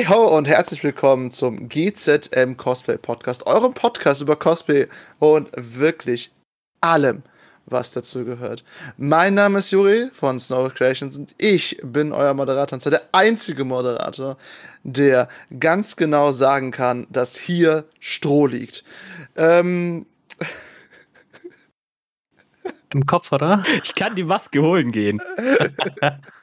Hey ho und herzlich willkommen zum GZM Cosplay Podcast, eurem Podcast über Cosplay und wirklich allem, was dazu gehört. Mein Name ist Juri von Snow Creations und ich bin euer Moderator und zwar der einzige Moderator, der ganz genau sagen kann, dass hier Stroh liegt. Ähm. Im Kopf, oder? Ich kann die Maske holen gehen.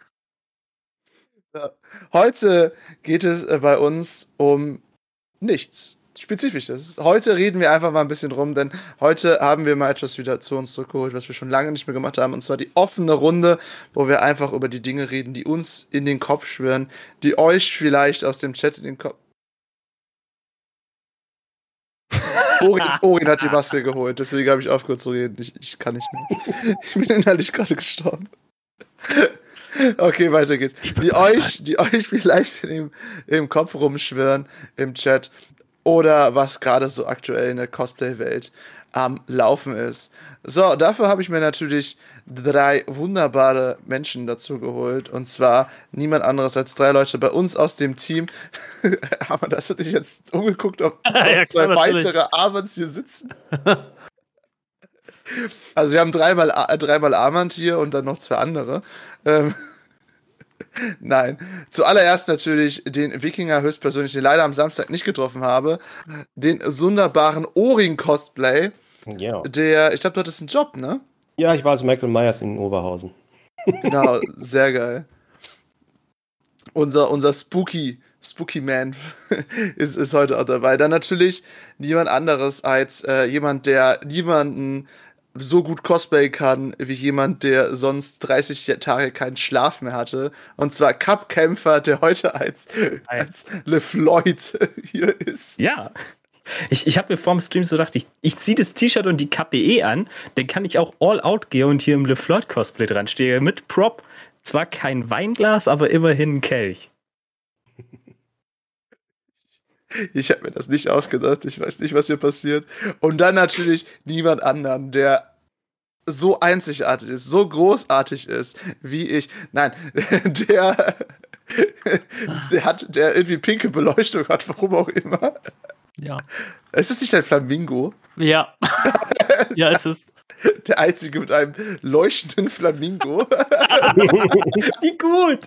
Heute geht es äh, bei uns um nichts Spezifisches. Heute reden wir einfach mal ein bisschen rum, denn heute haben wir mal etwas wieder zu uns zurückgeholt, was wir schon lange nicht mehr gemacht haben, und zwar die offene Runde, wo wir einfach über die Dinge reden, die uns in den Kopf schwören, die euch vielleicht aus dem Chat in den Kopf. Orin, Orin hat die Maske geholt, deswegen habe ich aufgehört zu reden. Ich, ich kann nicht mehr. Ich bin innerlich gerade gestorben. Okay, weiter geht's. Die euch, die euch vielleicht im, im Kopf rumschwirren im Chat oder was gerade so aktuell in der Cosplay-Welt am Laufen ist. So, dafür habe ich mir natürlich drei wunderbare Menschen dazu geholt. Und zwar niemand anderes als drei Leute bei uns aus dem Team. Aber das hat dich jetzt umgeguckt, ob ja, zwei klar, weitere Armands hier sitzen. also wir haben dreimal, dreimal Armand hier und dann noch zwei andere. Ähm, Nein. Zuallererst natürlich den Wikinger höchstpersönlich, den leider am Samstag nicht getroffen habe. Den sonderbaren Ohrring-Cosplay. Ja. Der, ich glaube, du hattest einen Job, ne? Ja, ich war als Michael Myers in Oberhausen. Genau, sehr geil. Unser, unser Spooky, Spooky Man ist, ist heute auch dabei. Dann natürlich niemand anderes als äh, jemand, der niemanden so gut Cosplay kann wie jemand, der sonst 30 Tage keinen Schlaf mehr hatte. Und zwar Cup-Kämpfer, der heute als, als LeFloid hier ist. Ja. Ich, ich habe mir vorm Stream so gedacht, ich, ich ziehe das T-Shirt und die KPE an, dann kann ich auch all out gehen und hier im LeFloid-Cosplay dran stehe. Mit Prop. Zwar kein Weinglas, aber immerhin ein Kelch. Ich habe mir das nicht ausgedacht. Ich weiß nicht, was hier passiert. Und dann natürlich niemand anderen, der so einzigartig ist, so großartig ist wie ich. Nein, der, der hat, der irgendwie pinke Beleuchtung hat, warum auch immer. Ja. Es ist nicht ein Flamingo. Ja. ja, es ist. Der einzige mit einem leuchtenden Flamingo. wie gut!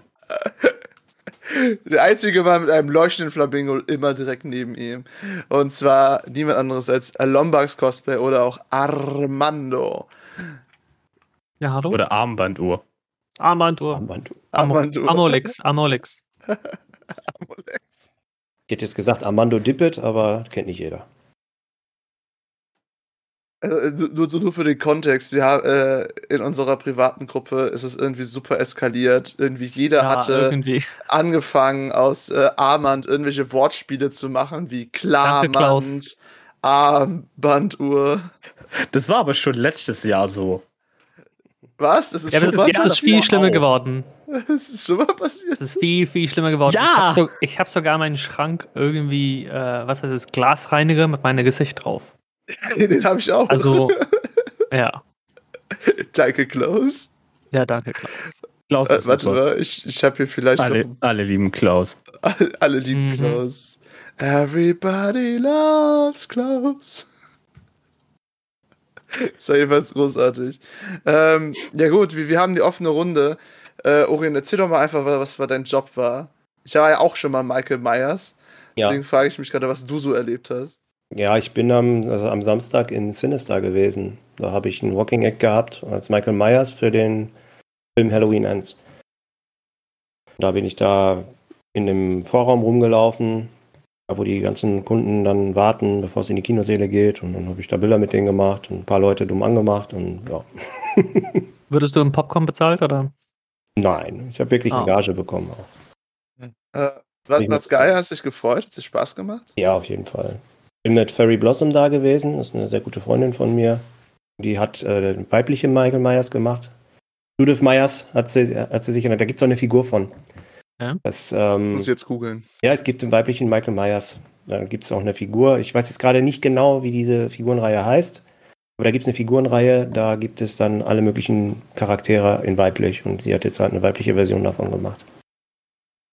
Der einzige war mit einem leuchtenden Flamingo immer direkt neben ihm. Und zwar niemand anderes als Lombax Cosplay oder auch Armando. Ja, hallo? Oder Armbanduhr. Armbanduhr. Armbanduhr. Armbanduhr. Amolix. Amolix. Amolix. Ich hätte jetzt gesagt Armando Dippet, aber kennt nicht jeder. Äh, nur, nur für den Kontext, ja, äh, in unserer privaten Gruppe ist es irgendwie super eskaliert. Irgendwie jeder ja, hatte irgendwie. angefangen aus äh, Armand irgendwelche Wortspiele zu machen, wie Klarmand, Armbanduhr. Das war aber schon letztes Jahr so. Was? Das ist, ja, das ist jetzt ist viel schlimmer auch. geworden. Das ist schon mal passiert. Das ist viel, viel schlimmer geworden. Ja! Ich habe so, hab sogar meinen Schrank irgendwie, äh, was heißt es, Glasreiniger mit meinem Gesicht drauf. Den habe ich auch. Also, ja. Danke, Klaus. Ja, danke, Klaus. Klaus äh, warte mal, ich, ich habe hier vielleicht. Alle, noch, alle lieben Klaus. Alle, alle lieben mhm. Klaus. Everybody loves Klaus. Das war jedenfalls großartig. Ähm, ja, gut, wir, wir haben die offene Runde. Äh, Orient, erzähl doch mal einfach, was, was dein Job war. Ich war ja auch schon mal Michael Myers. Ja. Deswegen frage ich mich gerade, was du so erlebt hast. Ja, ich bin am, also am Samstag in Sinister gewesen. Da habe ich einen Walking Act gehabt als Michael Myers für den Film Halloween Ends. Da bin ich da in dem Vorraum rumgelaufen, wo die ganzen Kunden dann warten, bevor es in die Kinoseele geht. Und dann habe ich da Bilder mit denen gemacht und ein paar Leute dumm angemacht und ja. Würdest du im Popcorn bezahlt oder? Nein, ich habe wirklich ah. eine Gage bekommen. Auch. Äh, was, was geil, hast du dich gefreut? Hat es Spaß gemacht? Ja, auf jeden Fall. Ich bin mit Fairy Blossom da gewesen, das ist eine sehr gute Freundin von mir. Die hat äh, weibliche Michael Myers gemacht. Judith Myers hat sie, hat sie sich. Da gibt es auch eine Figur von. Ja? Das, ähm, ich muss jetzt googeln. Ja, es gibt den weiblichen Michael Myers. Da gibt es auch eine Figur. Ich weiß jetzt gerade nicht genau, wie diese Figurenreihe heißt. Aber da gibt es eine Figurenreihe, da gibt es dann alle möglichen Charaktere in weiblich. Und sie hat jetzt halt eine weibliche Version davon gemacht.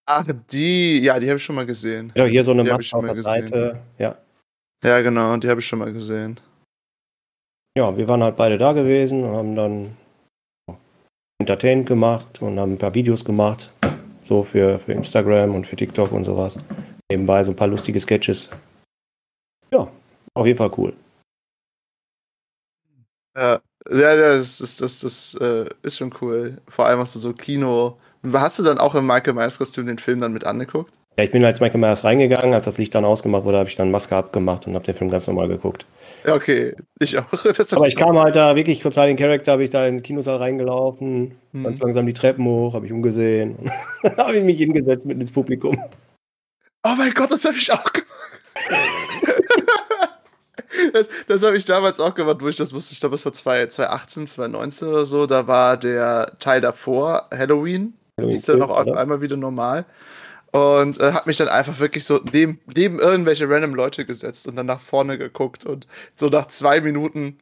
Ach, die, ja, die habe ich schon mal gesehen. Ja, hier so eine Maske auf der gesehen. Seite. Ja. Ja, genau, die habe ich schon mal gesehen. ja, wir waren halt beide da gewesen und haben dann entertained gemacht und haben ein paar Videos gemacht. So für, für Instagram und für TikTok und sowas. Nebenbei so ein paar lustige Sketches. Ja, auf jeden Fall cool. Ja, ja, das, das, das, das äh, ist schon cool. Vor allem hast du so Kino. Hast du dann auch im Michael Myers Kostüm den Film dann mit angeguckt? Ja, ich bin als Michael Myers reingegangen, als das Licht dann ausgemacht wurde, habe ich dann Maske abgemacht und habe den Film ganz normal geguckt. Ja, okay, ich auch. Das Aber ich kam halt da wirklich total in Charakter, habe ich da ins Kinosaal reingelaufen, Mhm. ganz langsam die Treppen hoch, habe ich umgesehen und dann habe ich mich hingesetzt mitten ins Publikum. Oh mein Gott, das habe ich auch gemacht. das das habe ich damals auch gemacht, wo ich das wusste. Ich glaube, es war 2018, 2019 oder so. Da war der Teil davor, Halloween. Hieß der noch auf oder? einmal wieder normal. Und äh, hat mich dann einfach wirklich so neben, neben irgendwelche random Leute gesetzt und dann nach vorne geguckt. Und so nach zwei Minuten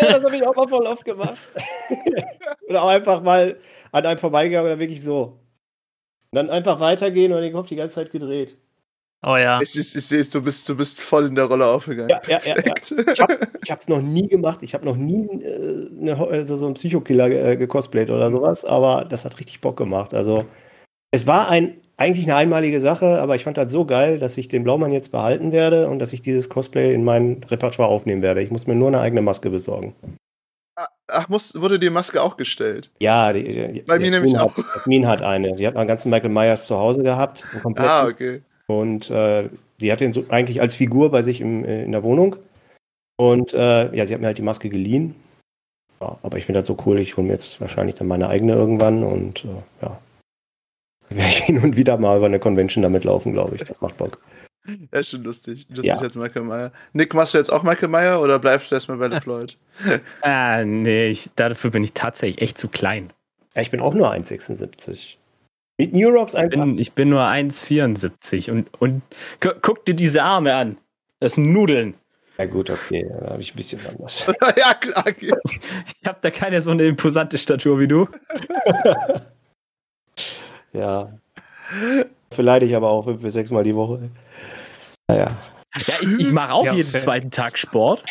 Ja, das habe ich auch mal voll oft gemacht. oder auch einfach mal an einem vorbeigegangen oder wirklich so. Und dann einfach weitergehen und den Kopf die ganze Zeit gedreht. Oh ja. Ich, ich, ich sehe es, du bist, du bist voll in der Rolle aufgegangen. Ja, ja, ja, ja. Perfekt. Ich habe es noch nie gemacht. Ich habe noch nie äh, eine, also so einen Psychokiller äh, gecosplayt oder sowas, aber das hat richtig Bock gemacht. Also es war ein, eigentlich eine einmalige Sache, aber ich fand das so geil, dass ich den Blaumann jetzt behalten werde und dass ich dieses Cosplay in mein Repertoire aufnehmen werde. Ich muss mir nur eine eigene Maske besorgen. Ach, muss, wurde die Maske auch gestellt? Ja, die, die, Bei mir nämlich Hat, Jasmin hat eine. Die hat einen ganzen Michael Myers zu Hause gehabt. Ah, okay. Und äh, die hat den so eigentlich als Figur bei sich im, äh, in der Wohnung. Und äh, ja, sie hat mir halt die Maske geliehen. Ja, aber ich finde das so cool, ich hole mir jetzt wahrscheinlich dann meine eigene irgendwann und äh, ja. Werde ich hin und wieder mal über eine Convention damit laufen, glaube ich. Das macht Bock. Ja, ist schon lustig. Lustig Ja. als Michael Meyer. Nick, machst du jetzt auch Michael Meyer oder bleibst du erstmal bei LeFloid? Ah, nee, ich, dafür bin ich tatsächlich echt zu klein. Ja, ich bin auch nur 1,76. Mit New Rocks Ich 1,80. bin, ich bin nur 1,74 und, und gu guck dir diese Arme an. Das sind Nudeln. Ja gut, okay, da habe ich ein bisschen anders. ja, klar. Okay. Ich habe da keine so eine imposante Statur wie du. Ja. Verleide ich aber auch fünf bis sechs Mal die Woche. Naja. Ja, ich, ich mache auch Ja, jeden zweiten Tag Sport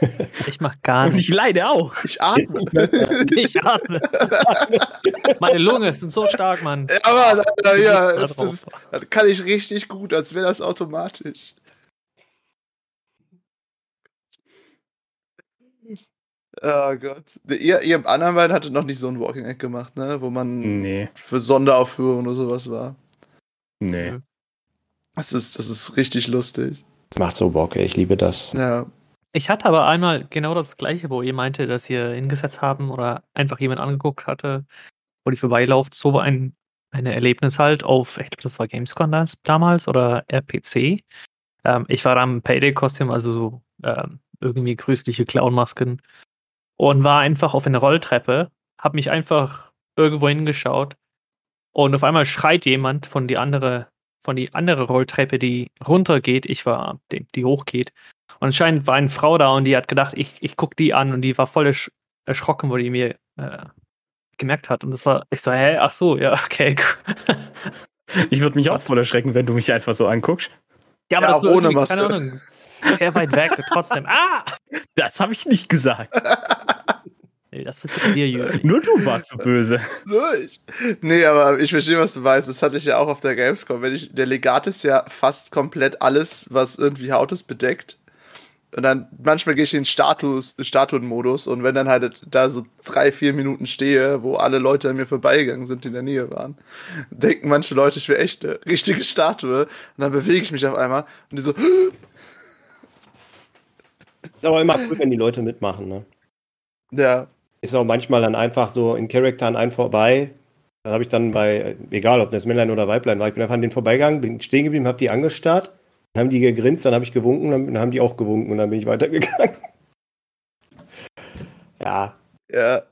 Ich mach gar und ich leide auch. Ich atme. Ich atme. Meine Lunge sind so stark, Mann. Ja, aber ja, das, das kann ich richtig gut, als wäre das automatisch. Oh Gott. Ihr, ihr im anderen beiden hattet noch nicht so ein Walking Egg gemacht, ne? Wo man Nee, für Sonderaufführungen oder sowas war. nee. Das ist, das ist richtig lustig. Macht so Bock, ey. ich liebe das. Ja. Ich hatte aber einmal genau das gleiche, wo ihr meinte, dass ihr hingesetzt haben oder einfach jemand angeguckt hatte, wo die vorbeilauft. So war ein eine Erlebnis halt auf, ich glaube, das war Gamescom das, damals oder RPC. Ähm, ich war da im Payday-Kostüm, also so ähm, irgendwie grüßliche Clownmasken und war einfach auf einer Rolltreppe, habe mich einfach irgendwo hingeschaut und auf einmal schreit jemand von die andere, von die andere Rolltreppe, die runtergeht. Ich war die, die hochgeht. Und anscheinend war eine Frau da und die hat gedacht, ich, ich gucke die an und die war voll ersch erschrocken, wo die mir äh, gemerkt hat. Und das war, ich so, hä, ach so, ja, okay. Ich würde mich auch voll erschrecken, wenn du mich einfach so anguckst. Ja, aber Ja, das auch ohne Maske. keine Ahnung, sehr weit weg. Trotzdem, ah! Das habe ich nicht gesagt. Nee, das bist du dir, Jürgen. Nur du warst so böse. Durch. Nee, aber ich verstehe, was du meinst. Das hatte ich ja auch auf der Gamescom. Wenn ich, der Legat ist ja fast komplett alles, was irgendwie Haut ist, bedeckt. Und dann manchmal gehe ich in Status, Statuenmodus und wenn dann halt da so drei, vier Minuten stehe, wo alle Leute an mir vorbeigegangen sind, die in der Nähe waren, denken manche Leute, ich wäre echt eine richtige Statue. Und dann bewege ich mich auf einmal und die so, aber immer cool, wenn die Leute mitmachen, ne? ja, Ist auch manchmal dann einfach so in Charakter an einem vorbei. Da habe ich dann bei, egal ob das Männlein oder Weiblein war, ich bin einfach an den vorbeigegangen, bin stehen geblieben, habe die angestarrt, dann haben die gegrinst, dann habe ich gewunken, dann haben die auch gewunken und dann bin ich weitergegangen. ja, Ja.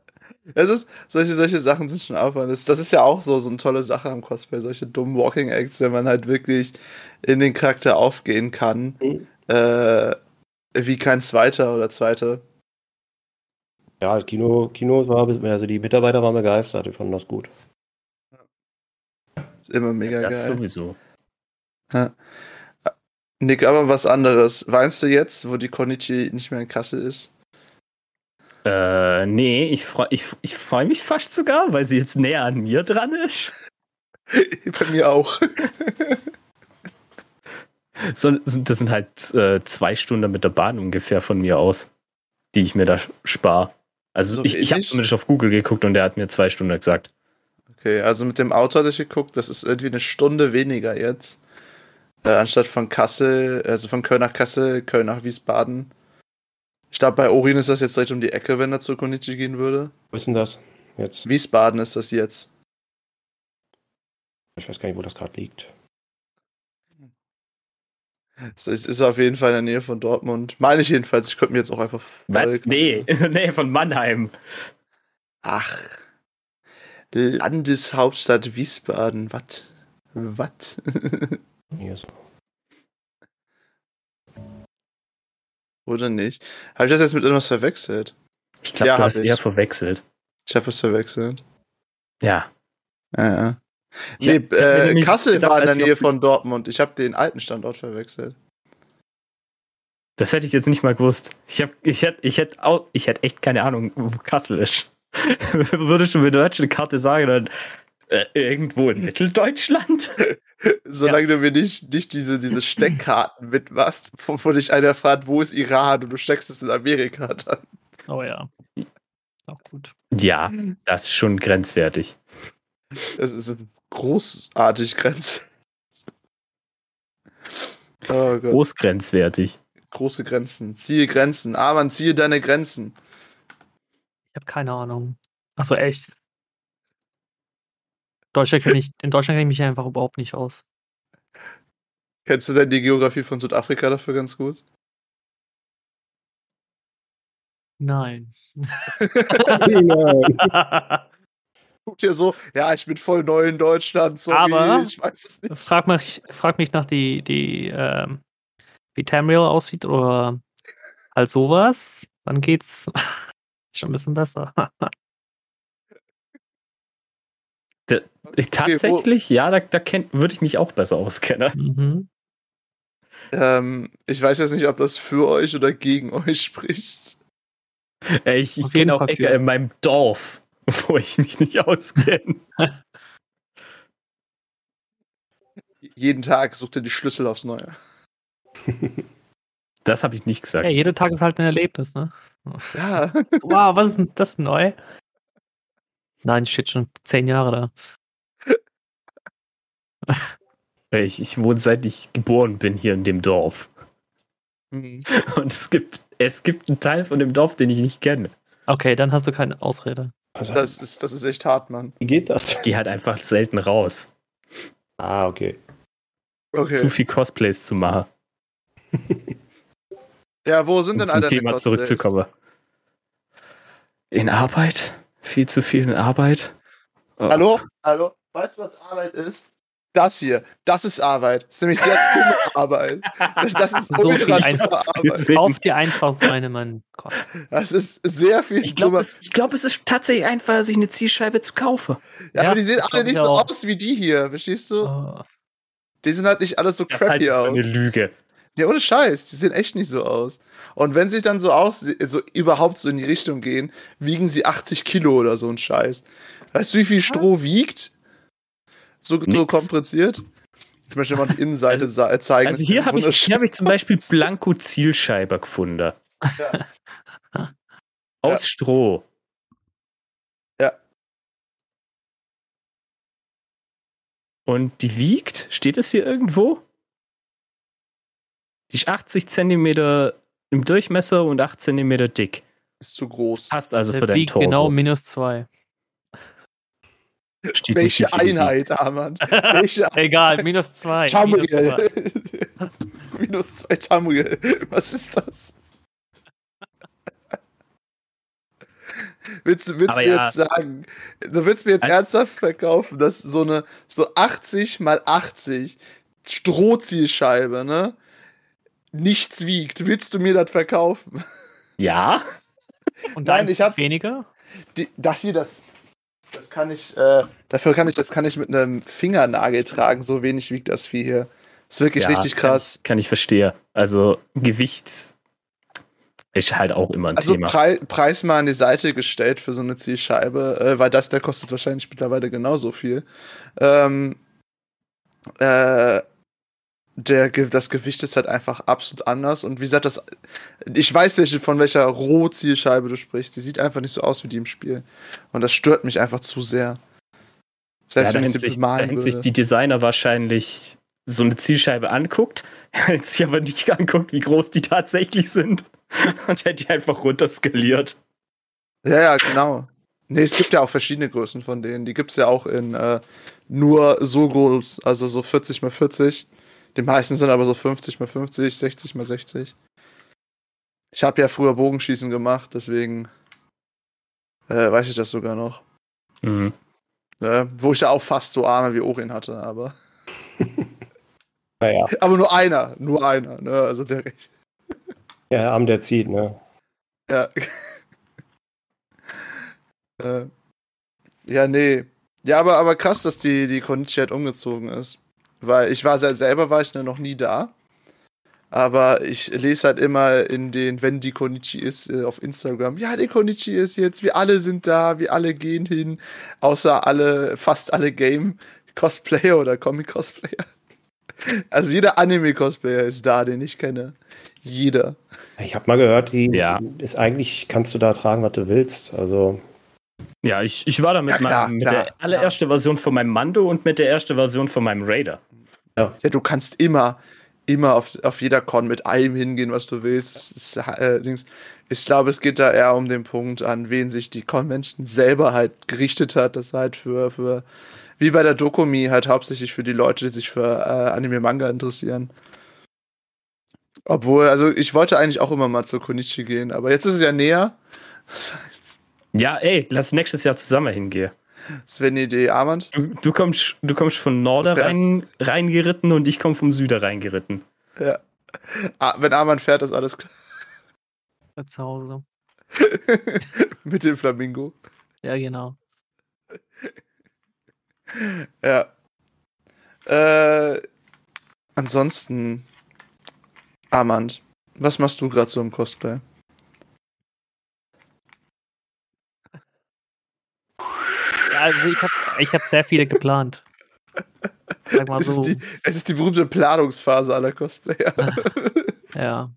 Es ist, solche, solche Sachen sind schon Aufwand. Das, das ist ja auch so, so eine tolle Sache am Cosplay, solche dummen Walking Acts, wenn man halt wirklich in den Charakter aufgehen kann, Mhm. äh, wie kein zweiter oder zweite. ja, das Kino, Kino war, also die Mitarbeiter waren begeistert, die fanden das gut. Ist immer mega Das geil. sowieso. Ja. Nick, aber was anderes. Weinst du jetzt, wo die Konichi nicht mehr in Kassel ist? Äh, nee, ich freue ich, ich freu mich fast sogar, weil sie jetzt näher an mir dran ist. Bei mir auch. So, das sind halt äh, zwei Stunden mit der Bahn ungefähr von mir aus, die ich mir da spare. Also So ich, ich habe zumindest auf Google geguckt und der hat mir zwei Stunden gesagt. Okay, also mit dem Auto hatte ich geguckt, das ist irgendwie eine Stunde weniger jetzt. Äh, anstatt von Kassel, also von Köln nach Kassel, Köln nach Wiesbaden. Ich glaube, bei Orin ist das jetzt direkt um die Ecke, wenn er zur Konichi gehen würde. Wo ist denn das jetzt? Wiesbaden ist das jetzt. Ich weiß gar nicht, wo das gerade liegt. Es ist, auf jeden Fall in der Nähe von Dortmund. Meine ich jedenfalls. Ich könnte mir jetzt auch einfach. Was? Nee, nee, von Mannheim. Ach. Landeshauptstadt Wiesbaden. Was? Was? Hier so. Oder nicht? Habe ich das jetzt mit irgendwas verwechselt? Ich glaube, Ja, du hab hast ich. eher verwechselt. Ich habe was verwechselt. Ja. Ja, ja. Nee, mir äh, Kassel gedacht, war in der Nähe von Dortmund. Ich habe den alten Standort verwechselt. Das hätte ich jetzt nicht mal gewusst. Ich, hab, ich, hätte, ich, hätte auch, ich hätte echt keine Ahnung, wo Kassel ist. Würdest du mir eine deutsche Karte sagen, dann äh, irgendwo in Mitteldeutschland? Solange du mir nicht, nicht diese, diese Steckkarten mitmachst, wo, wo dich einer fragt, wo ist Iran und du steckst es in Amerika dann. Oh ja. Auch gut. Ja, das ist schon grenzwertig. Das ist großartig Grenze. Oh Gott. Großgrenzwertig. Große Grenzen. Ziehe Grenzen. Ah, man, ziehe deine Grenzen. Ich habe keine Ahnung. Achso, echt. Deutschland kenn ich, in Deutschland kenne ich mich einfach überhaupt nicht aus. Kennst du denn die Geografie von Südafrika dafür ganz gut? Nein. Guckt ihr so, ja, ich bin voll neu in Deutschland, sorry, Aber- ich weiß es nicht. frag, mich, frag mich nach die, die ähm, wie Tamriel aussieht oder halt sowas, dann geht's schon ein bisschen besser. Tatsächlich, ja, da, da würde ich mich auch besser auskennen. mhm. Ähm, ich weiß jetzt nicht, ob das für euch oder gegen euch spricht. Äh, Ich, ich kenne auch Ecke in meinem Dorf, wo ich mich nicht auskenne. Jeden Tag sucht ihr die Schlüssel aufs Neue. Das habe ich nicht gesagt. Ja, jeder Tag ist halt ein Erlebnis, ne? Ja, Wow, was ist denn das neu? Nein, steht schon zehn Jahre da. Ich, ich wohne seit ich geboren bin hier in dem Dorf. Mhm. Und es gibt, es gibt einen Teil von dem Dorf, den ich nicht kenne. Okay, dann hast du keine Ausrede. Also, das ist, das ist echt hart, Mann. wie geht das? Ich gehe halt einfach selten raus. Ah, okay. Okay. Zu viel Cosplays zu machen. Ja, wo sind Um denn zum all deine Thema Cosplays? zurückzukommen. In Arbeit? Viel zu viel in Arbeit? Oh. Hallo? Hallo? Weißt du, was Arbeit ist? Das hier, das ist Arbeit. Das ist nämlich sehr dumme Arbeit. Das ist So ultra viel dumme einfach Arbeit. Kauf dir einfach so eine, mein Gott. Das ist sehr viel Ich glaube, dummer. es, ich glaub, es ist tatsächlich einfacher, sich eine Zielscheibe zu kaufen. Ja, Ja, aber die sehen alle glaub nicht ich so auch. aus wie die hier, verstehst du? Oh. Die sind halt nicht alle so Das halt crappy aus. eine Lüge. Ja, ohne Scheiß, die sehen echt nicht so aus. Und wenn sie dann so aus, so überhaupt so in die Richtung gehen, wiegen sie 80 Kilo oder so ein Scheiß. Weißt du, wie viel Stroh wiegt? So, so Nix. kompressiert? Ich möchte mal die Innenseite sa- zeigen. Also hier habe ich, hier hab ich zum Beispiel Blanko-Zielscheibe gefunden. Ja. Aus Ja. Stroh. Ja. Und die wiegt, steht es hier irgendwo? Die ist 80 Zentimeter im Durchmesser und 8 Zentimeter dick. Ist zu groß. Passt also für Der dein wiegt Torso. genau minus zwei. Steht Welche. Einheit, Armand? Welche Egal, minus zwei. minus zwei. Tamriel. Minus zwei Tamriel. Was ist das? Willst, du- willst du ja. jetzt sagen, du willst mir jetzt Ein- ernsthaft verkaufen, dass so eine so 80 mal 80 Strohzielscheibe, ne? Nichts wiegt. Willst du mir das Ja? Und Nein, deins ich hab- weniger? Die, das hier, das. Das kann ich, äh, dafür kann ich, das kann ich mit einem Fingernagel tragen, so wenig wiegt das Vieh hier. Ist wirklich Ja, richtig krass. Kann ich verstehen. Also Gewicht ist halt auch immer ein Also Thema. Prei Preis mal an die Seite gestellt für so eine Zielscheibe, äh, weil das, der kostet wahrscheinlich mittlerweile genauso viel. Ähm, äh, der, das Gewicht ist halt einfach absolut anders. Und wie gesagt, das, ich weiß, welche, von welcher Rohzielscheibe du sprichst. Die sieht einfach nicht so aus wie die im Spiel. Und das stört mich einfach zu sehr. Ja, Selbst da wenn ich sie sich, da bemalen hätten sich würde. die Designer wahrscheinlich so eine Zielscheibe anguckt, hätten sich aber nicht anguckt, wie groß die tatsächlich sind und hätte die einfach runterskaliert. Ja, ja, genau. Nee, es gibt ja auch verschiedene Größen von denen. Die gibt es ja auch in äh, nur so groß, also so 40 mal 40. Die meisten sind aber so 50 mal 50, 60 mal 60. Ich habe ja früher Bogenschießen gemacht, deswegen äh, weiß ich das sogar noch. Mhm. Äh, wo ich ja auch fast so Arme wie Orin hatte, aber. Naja, Aber nur einer, nur einer, ne? Also der der Arm, der zieht, ne? Ja. äh, ja, nee. Ja, aber, aber krass, dass die, die Konichi halt umgezogen ist. Weil ich war sel- selber war ich ne, noch nie da. Aber ich lese halt immer in den, wenn die Konichi ist, äh, auf Instagram, ja, die Konichi ist jetzt, wir alle sind da, wir alle gehen hin, außer alle, fast alle Game-Cosplayer oder Comic-Cosplayer. Also jeder Anime-Cosplayer ist da, den ich kenne. Jeder. Ich habe mal gehört, die Ja. ist eigentlich, kannst du da tragen, was du willst. Also, Ja, ich, ich war da mit, Ja, klar, meinem, mit klar, der allererste Version von meinem Mando und mit der ersten Version von meinem Raider. Ja, du kannst immer, immer auf, auf jeder Con mit allem hingehen, was du willst. Ist, äh. Ich glaube, es geht da eher um den Punkt, an wen sich die Convention selber halt gerichtet hat. Das halt für, für wie bei der Dokumi, halt hauptsächlich für die Leute, die sich für äh, Anime-Manga interessieren. Obwohl, also ich wollte eigentlich auch immer mal zur Konichi gehen, aber jetzt ist es ja näher. Das heißt, Ja, ey, lass nächstes Jahr zusammen hingehen. Eine Idee. Armand? Du, du, kommst, du kommst von rein, reingeritten und ich komme vom Süden reingeritten. Ja. Ah, wenn Armand fährt, ist alles klar. Bleib zu Hause. Mit dem Flamingo. Ja, genau. Ja. Äh, ansonsten, Armand, was machst du gerade so im Cosplay? Also ich habe ich hab sehr viele geplant. Sag mal Es so. ist, die, es ist die berühmte Planungsphase aller Cosplayer. Ja.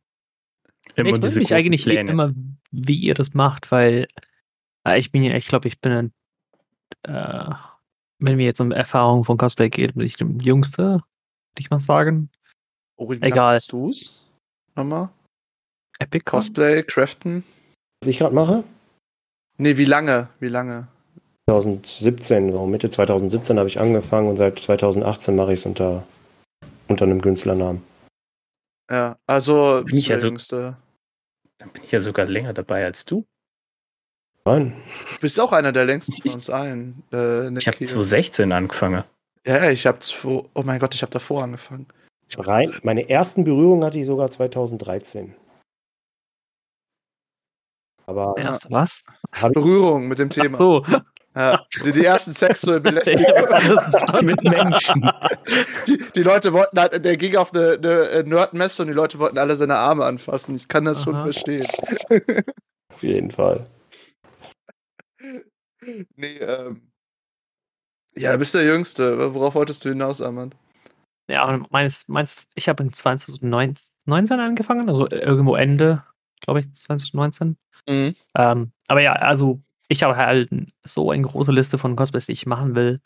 Immer ich frage mich eigentlich Pläne. immer, wie ihr das macht, weil äh, ich bin ja, ich glaube, ich bin ein, äh, wenn mir jetzt um Erfahrung von Cosplay geht, bin ich der Jüngste, würde ich mal sagen. Oh, Egal. Hast du's? Nochmal? Epic Cosplay, Craften? was ich gerade mache? Nee, wie lange? Wie lange? 2017, so Mitte 2017 habe ich angefangen und seit 2018 mache ich es unter, unter einem Künstlernamen. Ja, also, Bin ich der also- Jüngste. Dann bin ich ja sogar länger dabei als du. Nein, Du bist auch einer der längsten Ich- von uns allen. Äh, Ich habe Keegan. 2016 angefangen. Ja, ich habe. Oh mein Gott, ich habe davor angefangen. rein, meine ersten Berührungen hatte ich sogar 2013. Aber Ja. Was? Berührung mit dem Ach Thema. so. Ja, die, die ersten hab Belästigungen. verstanden. Mit Menschen. Die, die Leute wollten halt, der ging auf eine, eine Nerdmesse und die Leute wollten alle seine Arme anfassen. Ich kann das schon Aha. verstehen. auf jeden Fall. Nee, ähm. Ja, du bist der Jüngste. Worauf wolltest du hinaus, Armand? Ja, meines, meins, ich habe in 2019 angefangen, also irgendwo Ende, glaube ich, 2019. Mhm. Ähm, aber ja, also ich habe halt so eine große Liste von Cosplays, die ich machen will,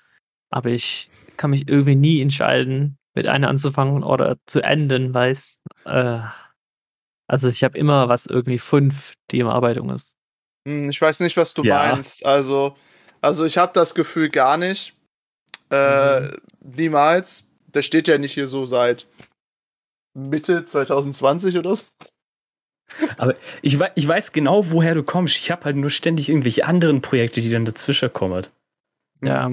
aber ich kann mich irgendwie nie entscheiden, mit einer anzufangen oder zu enden, weil es, äh, also ich habe immer was irgendwie fünf, die in Arbeitung ist. Hm, Ich weiß nicht, was du Ja. meinst. Also, also ich habe das Gefühl gar nicht. Äh, Mhm. Niemals. Der steht ja nicht hier so seit Mitte 2020 oder so. Ich, wei- ich weiß genau, woher du kommst. Ich habe halt nur ständig irgendwelche anderen Projekte, die dann dazwischen kommen. Ja,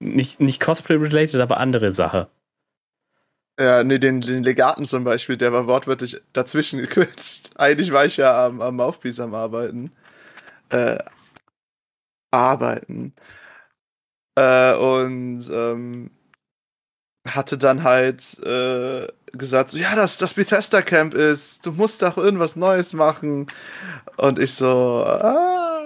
Nicht, nicht Cosplay-related, aber andere Sache. Ja, nee, den, den Legaten zum Beispiel, der war wortwörtlich dazwischen gequetscht. Eigentlich war ich ja am, am Mouthpiece am Arbeiten. Äh, arbeiten. Äh, und ähm, hatte dann halt äh, gesagt, so, ja, das, das Bethesda Camp ist, du musst doch irgendwas Neues machen. Und ich so, ah.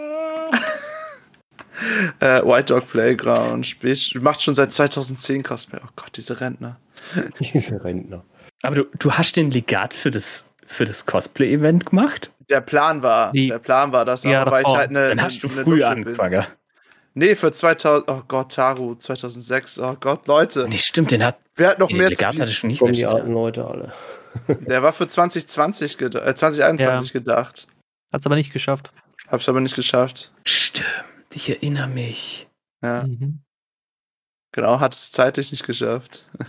äh, White Dog Playground, spielt, macht schon seit 2010 Cosplay. Oh Gott, diese Rentner. Diese Rentner. Aber du, du hast den Legat für das, für das Cosplay-Event gemacht? Der Plan war, Die- der Plan war das, Ja, aber weil ich davor. halt eine. Dann hast du eine früh Lusche bin. Nee, für 2000, oh Gott, Taru, 2006, oh Gott, Leute. Nee, stimmt, den hat Wer hat noch den mehr Legat zu hatte schon nicht die alten Leute alle. Der war für 2020 geda äh, 2021 gedacht. Hat's aber nicht geschafft. Hab's aber nicht geschafft. Stimmt, ich erinnere mich. Ja, Mhm. genau, hat es zeitlich nicht geschafft.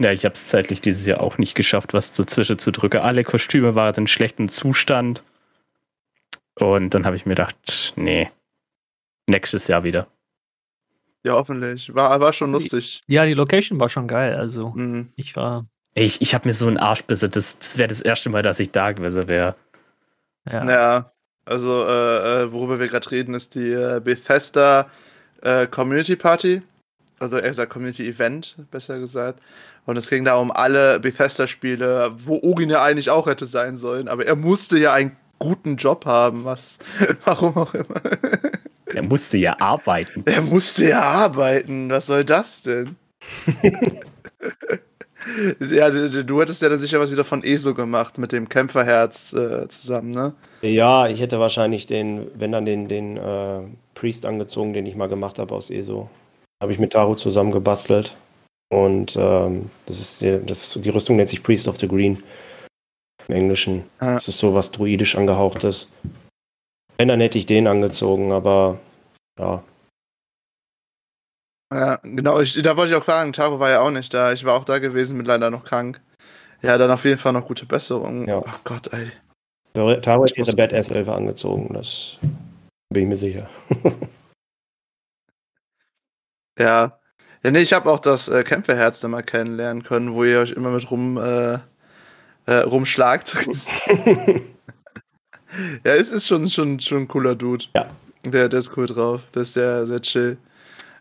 Ja, ich habe es zeitlich dieses Jahr auch nicht geschafft, was dazwischen zu drücken. Alle Kostüme waren in schlechtem Zustand. Und dann habe ich mir gedacht, nee, nächstes Jahr wieder. Ja, hoffentlich. War, war schon lustig. Ja, die Location war schon geil. Also, Mhm. ich war. Ich, ich habe mir so einen Arsch besitzt. Das, das wäre das erste Mal, dass ich da gewesen wäre. Ja. Ja, also, äh, äh, worüber wir gerade reden, ist die äh, Bethesda äh, Community Party. Also, er sagt Community Event, besser gesagt. Und es ging da um alle Bethesda-Spiele, wo Ogin ja eigentlich auch hätte sein sollen, aber er musste ja einen guten Job haben, was, warum auch immer. Er musste ja arbeiten. Er musste ja arbeiten. Was soll das denn? ja, du, du hättest ja dann sicher was wieder von ESO gemacht mit dem Kämpferherz äh, zusammen, ne? Ja, ich hätte wahrscheinlich den, wenn dann den, den äh, Priest angezogen, den ich mal gemacht habe aus ESO. Habe ich mit Taru zusammen gebastelt. Und ähm, das ist die, das, die Rüstung nennt sich Priest of the Green. Im Englischen. Ah. Das ist so was druidisch angehauchtes. Wenn, dann hätte ich den angezogen, aber ja. Ja, genau. Ich, da wollte ich auch fragen, Taro war ja auch nicht da. Ich war auch da gewesen, bin leider noch krank. Ja, dann auf jeden Fall noch gute Besserung. Ja. Oh Gott, ey. Hätte muss- ihre Badass-Elfe angezogen, das bin ich mir sicher. Ja. Ja, nee, ich habe auch das äh, Kämpferherz dann mal kennenlernen können, wo ihr euch immer mit rum, äh, äh, rumschlagt. ja, es ist schon, schon, schon ein cooler Dude. Ja. Der, der ist cool drauf. Der ist sehr, sehr chill.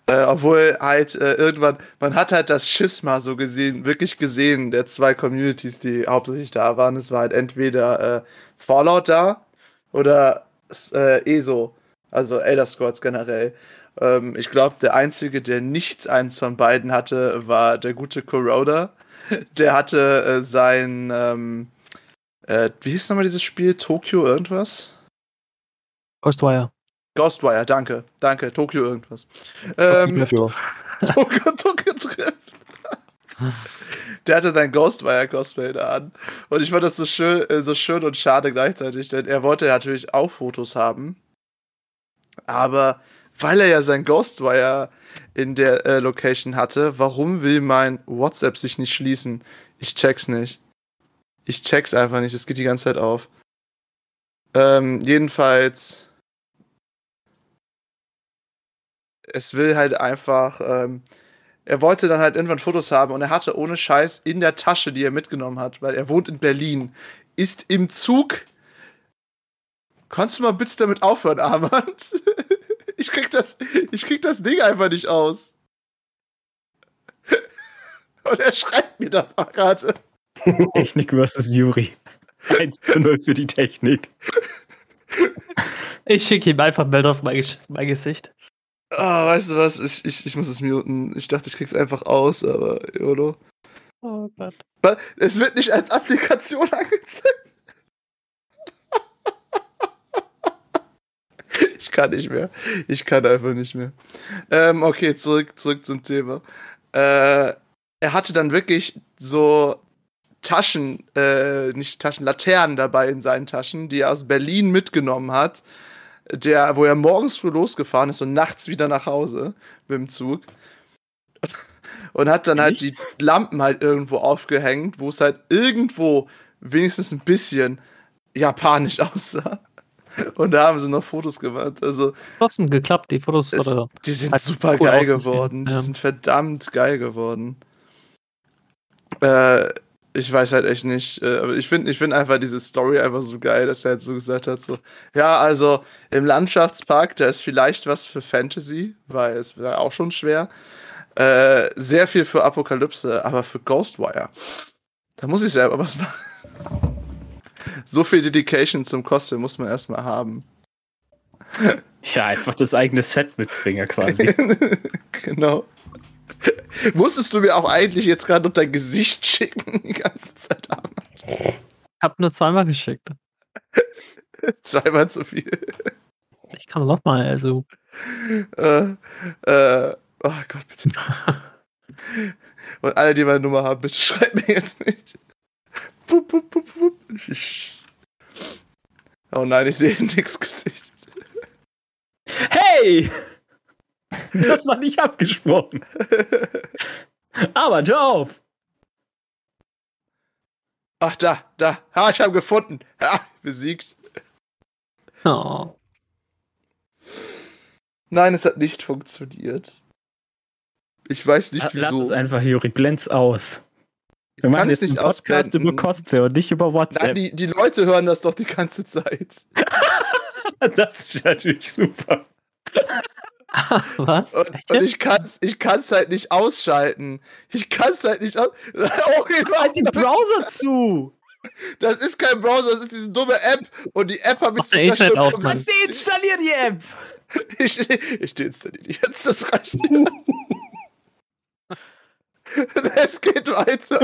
Äh, obwohl halt äh, irgendwann, man hat halt das Schisma so gesehen, wirklich gesehen, der zwei Communities, die hauptsächlich da waren. Es war halt entweder äh, Fallout da oder äh, ESO, also Elder Scrolls generell. Ähm, ich glaube, der Einzige, der nichts eins von beiden hatte, war der gute Corroda. Der hatte äh, sein, ähm, äh, wie hieß nochmal dieses Spiel? Tokyo irgendwas? Ghostwire. Ghostwire, danke, danke, Tokyo irgendwas. Ähm, Tokyo trifft. Der hatte dann Ghostwire Cosplay da an. Und ich fand das so schön, äh, so schön und schade gleichzeitig, denn er wollte natürlich auch Fotos haben. Aber weil er ja sein Ghostwire in der äh, Location hatte, warum will mein WhatsApp sich nicht schließen? Ich check's nicht. Ich check's einfach nicht. Es geht die ganze Zeit auf. Ähm, jedenfalls. Es will halt einfach. Ähm, er wollte dann halt irgendwann Fotos haben und er hatte ohne Scheiß in der Tasche, die er mitgenommen hat, weil er wohnt in Berlin, ist im Zug. Kannst du mal bitte damit aufhören, Armand? Ich krieg das, ich krieg das Ding einfach nicht aus. Und er schreibt mir da gerade. Technik versus Juri. 1 zu 0 für die Technik. Ich schicke ihm einfach ein Bild auf mein, mein Gesicht. Ah, weißt du was? Ich, ich, ich muss es muten. Ich dachte, ich krieg's einfach aus, aber YOLO. Oh Gott. Es wird nicht als Applikation angezeigt. Ich kann nicht mehr. Ich kann einfach nicht mehr. Ähm, okay, zurück, zurück zum Thema. Äh, er hatte dann wirklich so Taschen, äh, nicht Taschen, Laternen dabei in seinen Taschen, die er aus Berlin mitgenommen hat, der, wo er morgens früh losgefahren ist und nachts wieder nach Hause mit dem Zug. Und hat dann halt die Lampen halt irgendwo aufgehängt, wo es halt irgendwo wenigstens ein bisschen japanisch aussah. Und da haben sie noch Fotos gemacht. Also, Trotzdem geklappt, die Fotos. es, die sind hat super cool geil geworden. Die ja. sind verdammt geil geworden. Äh, ich weiß halt echt nicht. äh, Aber ich finde ich find einfach diese Story einfach so geil, dass er halt so gesagt hat: so, ja, also im Landschaftspark, da ist vielleicht was für Fantasy, weil es wäre auch schon schwer. Äh, sehr viel für Apokalypse, aber für Ghostwire, da muss ich selber was machen. So viel Dedication zum Cosplay muss man erstmal haben. Ja, einfach das eigene Set mitbringen quasi. genau. Musstest du mir auch eigentlich jetzt gerade noch dein Gesicht schicken die ganze Zeit abends? Ich hab nur zweimal geschickt. Zweimal zu viel. Ich kann noch mal, also. Äh, äh, oh Gott, bitte. Und alle, die meine Nummer haben, bitte schreibt mir jetzt nicht. Pup, pup, pup, pup. Oh nein, ich sehe nix Gesicht. Hey! Das war nicht abgesprochen. Aber hör auf! Ach, da, da. Ha, ich habe gefunden. Ha, besiegt. Oh. Nein, es hat nicht funktioniert. Ich weiß nicht Lass es wieso. einfach, Juri, blend's aus. Wir machen jetzt einen nicht Podcast ausblenden. über Cosplay und nicht über Nein, WhatsApp. die, die Leute hören das doch die ganze Zeit. das ist natürlich super. Was? Und, und ich kann's, ich kann's halt nicht ausschalten. Ich kann's halt nicht aus. Okay, Halt den Browser zu! das ist kein Browser, das ist diese dumme App. Und die App habe ich Mach dein Internet aus, Mann. Was deinstallier die App! Ich, ich deinstalliere die jetzt, das reicht nicht. Es geht weiter.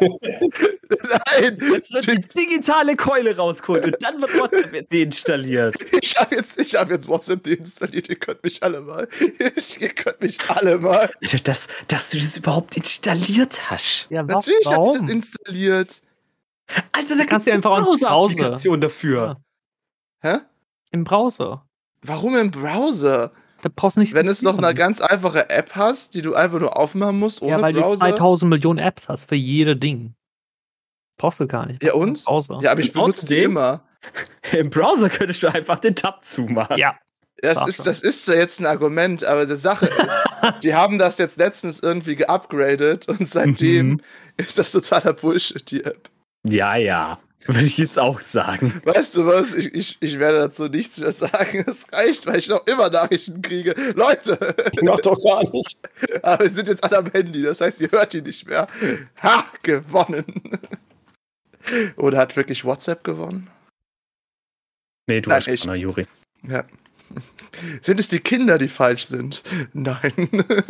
Nein, Jetzt wird die digitale Keule rausgeholt und dann wird WhatsApp deinstalliert. ich habe jetzt, ich hab jetzt WhatsApp deinstalliert. Ihr könnt mich alle mal. Ihr könnt mich alle mal. Alter, dass, dass du das überhaupt installiert hast. Ja, Natürlich habe ich das installiert. Alter, da kannst du eine einfach Browser. Browser-Applikation dafür. Hä? Im Browser. Warum im Browser? Da brauchst du nicht. Wenn es noch eine ganz einfache App hast, die du einfach nur aufmachen musst ohne Ja, weil Browser. du 2000 Millionen Apps hast für jede Ding. Brauchst du gar nicht. Ja, und? Browser. ja, aber ich benutze die Außerdem- immer. Im Browser könntest du einfach den Tab zumachen. Ja. Das ist, schon. das ist ja jetzt ein Argument, aber die Sache ist, die haben das jetzt letztens irgendwie geupgradet und seitdem Mhm. ist das totaler Bullshit, die App. Ja, ja. Würde ich jetzt auch sagen. Weißt du was? Ich, ich, ich werde dazu nichts mehr sagen. Es reicht, weil ich noch immer Nachrichten kriege. Leute, Noch doch gar nicht. aber wir sind jetzt alle am Handy, das heißt, ihr hört die nicht mehr. Ha, gewonnen. Oder hat wirklich WhatsApp gewonnen? Nee, du Nein, hast keiner, Juri. Ja. Sind es die Kinder, die falsch sind? Nein.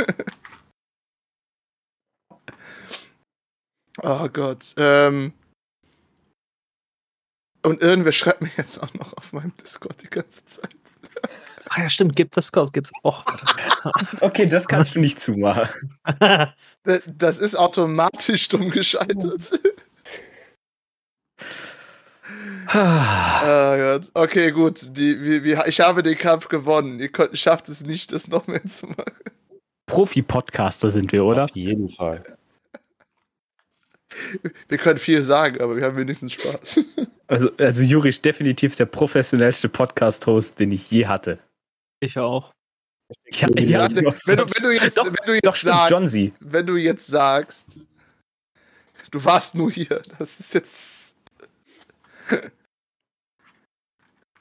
oh Gott. Ähm. Und irgendwer schreibt mir jetzt auch noch auf meinem Discord die ganze Zeit. Ah ja, stimmt, gibt es Gott, gibt's auch. Okay, das kannst du nicht zumachen. Da- Das ist automatisch dumm geschaltet. Oh Gott. Okay, gut. Die, wie, wie, ich habe den Kampf gewonnen. Ihr könnt, schafft es nicht, das noch mehr zu machen. Profi-Podcaster sind wir, oder? Auf jeden Fall. Wir können viel sagen, aber wir haben wenigstens Spaß. Also, also Juri ist definitiv der professionellste Podcast-Host, den ich je hatte. Ich auch. Ja, Ja, wenn, du, wenn du jetzt, Doch, wenn du jetzt Doch, stimmt, sagst, John Z. wenn du jetzt sagst, du warst nur hier, das ist jetzt.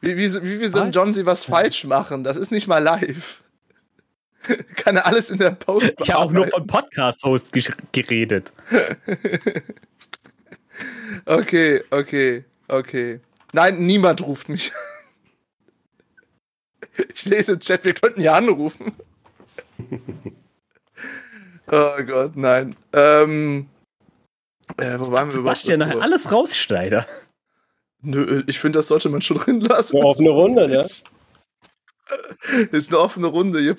Wie, wie, wie, wie soll. John sie was falsch machen? Das ist nicht mal live. Kann er alles in der Post Ich habe auch nur von Podcast-Host geredet. Okay, okay, okay. Nein, niemand ruft mich. Ich lese im Chat, wir könnten ja anrufen. Oh Gott, nein. Ähm, äh, wo waren wir Sebastian, nachher alles rausschneider. Nö, ich finde, das sollte man schon drin lassen. Eine offene Runde, ne? Ist ist eine offene Runde. Hier,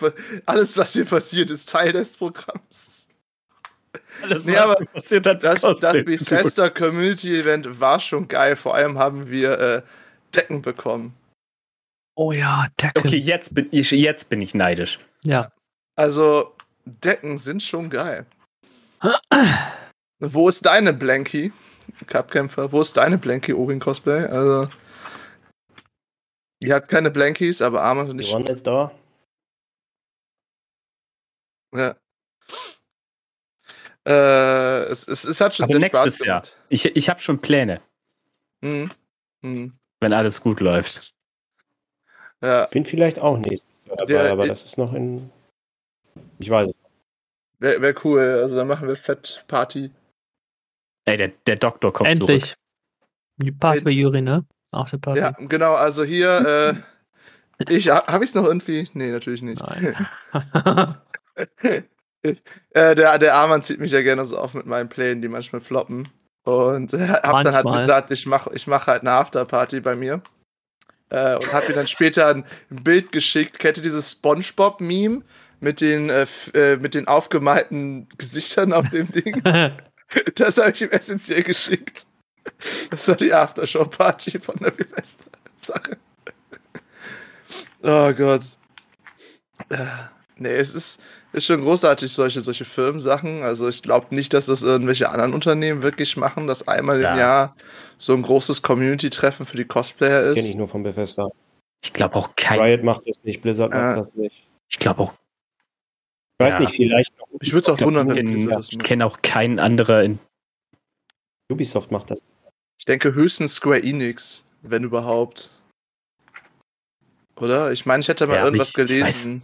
alles, was hier passiert, ist Teil des Programms. Alles, Nee, was aber hier passiert hat, Das, das. Bethesda Community Event war schon geil. Vor allem haben wir äh, Decken bekommen. Oh ja, Deckel. Okay, jetzt bin ich, jetzt bin ich neidisch. Ja. Also, Decken sind schon geil. Wo ist deine Blanky? Cupkämpfer, wo ist deine Blanky Orin Cosplay? Also, ihr habt keine Blankies, aber Armand und Die ich. waren nicht da. Ja. Äh, es, es, es hat schon Aber sehr nächstes Spaß Jahr. gemacht. Ich, ich habe schon Pläne, Mhm. Mhm. wenn alles gut läuft. Ja, Bin vielleicht auch nächstes Jahr dabei, Der- aber das ist noch in. Ich weiß es. wäre wär cool. Also dann machen wir Fett Party. Ey, der, der Doktor kommt Endlich. zurück. Die Party bei Juri, ne? After Party. Ja, genau. Also hier, äh, ich habe ich es noch irgendwie? Nee, natürlich nicht. Nein. Äh, der, der Arman zieht mich ja gerne so auf mit meinen Plänen, die manchmal floppen. Und äh, hab dann halt Manchmal. gesagt, ich mache ich mach halt eine Afterparty bei mir. Äh, und hab mir dann später ein, Bild geschickt. Kennt ihr dieses Spongebob-Meme mit den, äh, äh, mit den aufgemalten Gesichtern auf dem Ding? Das habe ich ihm essentiell geschickt. Das war die Aftershow-Party von der Silvester-Sache. Oh Gott. Äh, Nee, es ist, ist schon großartig, solche, solche Firmensachen. Also ich glaube nicht, dass das irgendwelche anderen Unternehmen wirklich machen, dass einmal Ja. im Jahr so ein großes Community-Treffen für die Cosplayer Kenne ich ist. nur von Bethesda. Ich glaube auch kein. Riot macht das nicht, Blizzard Äh. macht das nicht. Ich glaube auch. Ich weiß Ja. nicht, vielleicht noch Ich würde es auch wundern, wenn in- Blizzard das Ich kenne auch keinen anderen in. Ubisoft macht das. Ich denke höchstens Square Enix, wenn überhaupt. Oder? Ich meine, ich hätte mal Ja, irgendwas ich- ich weiß- gelesen.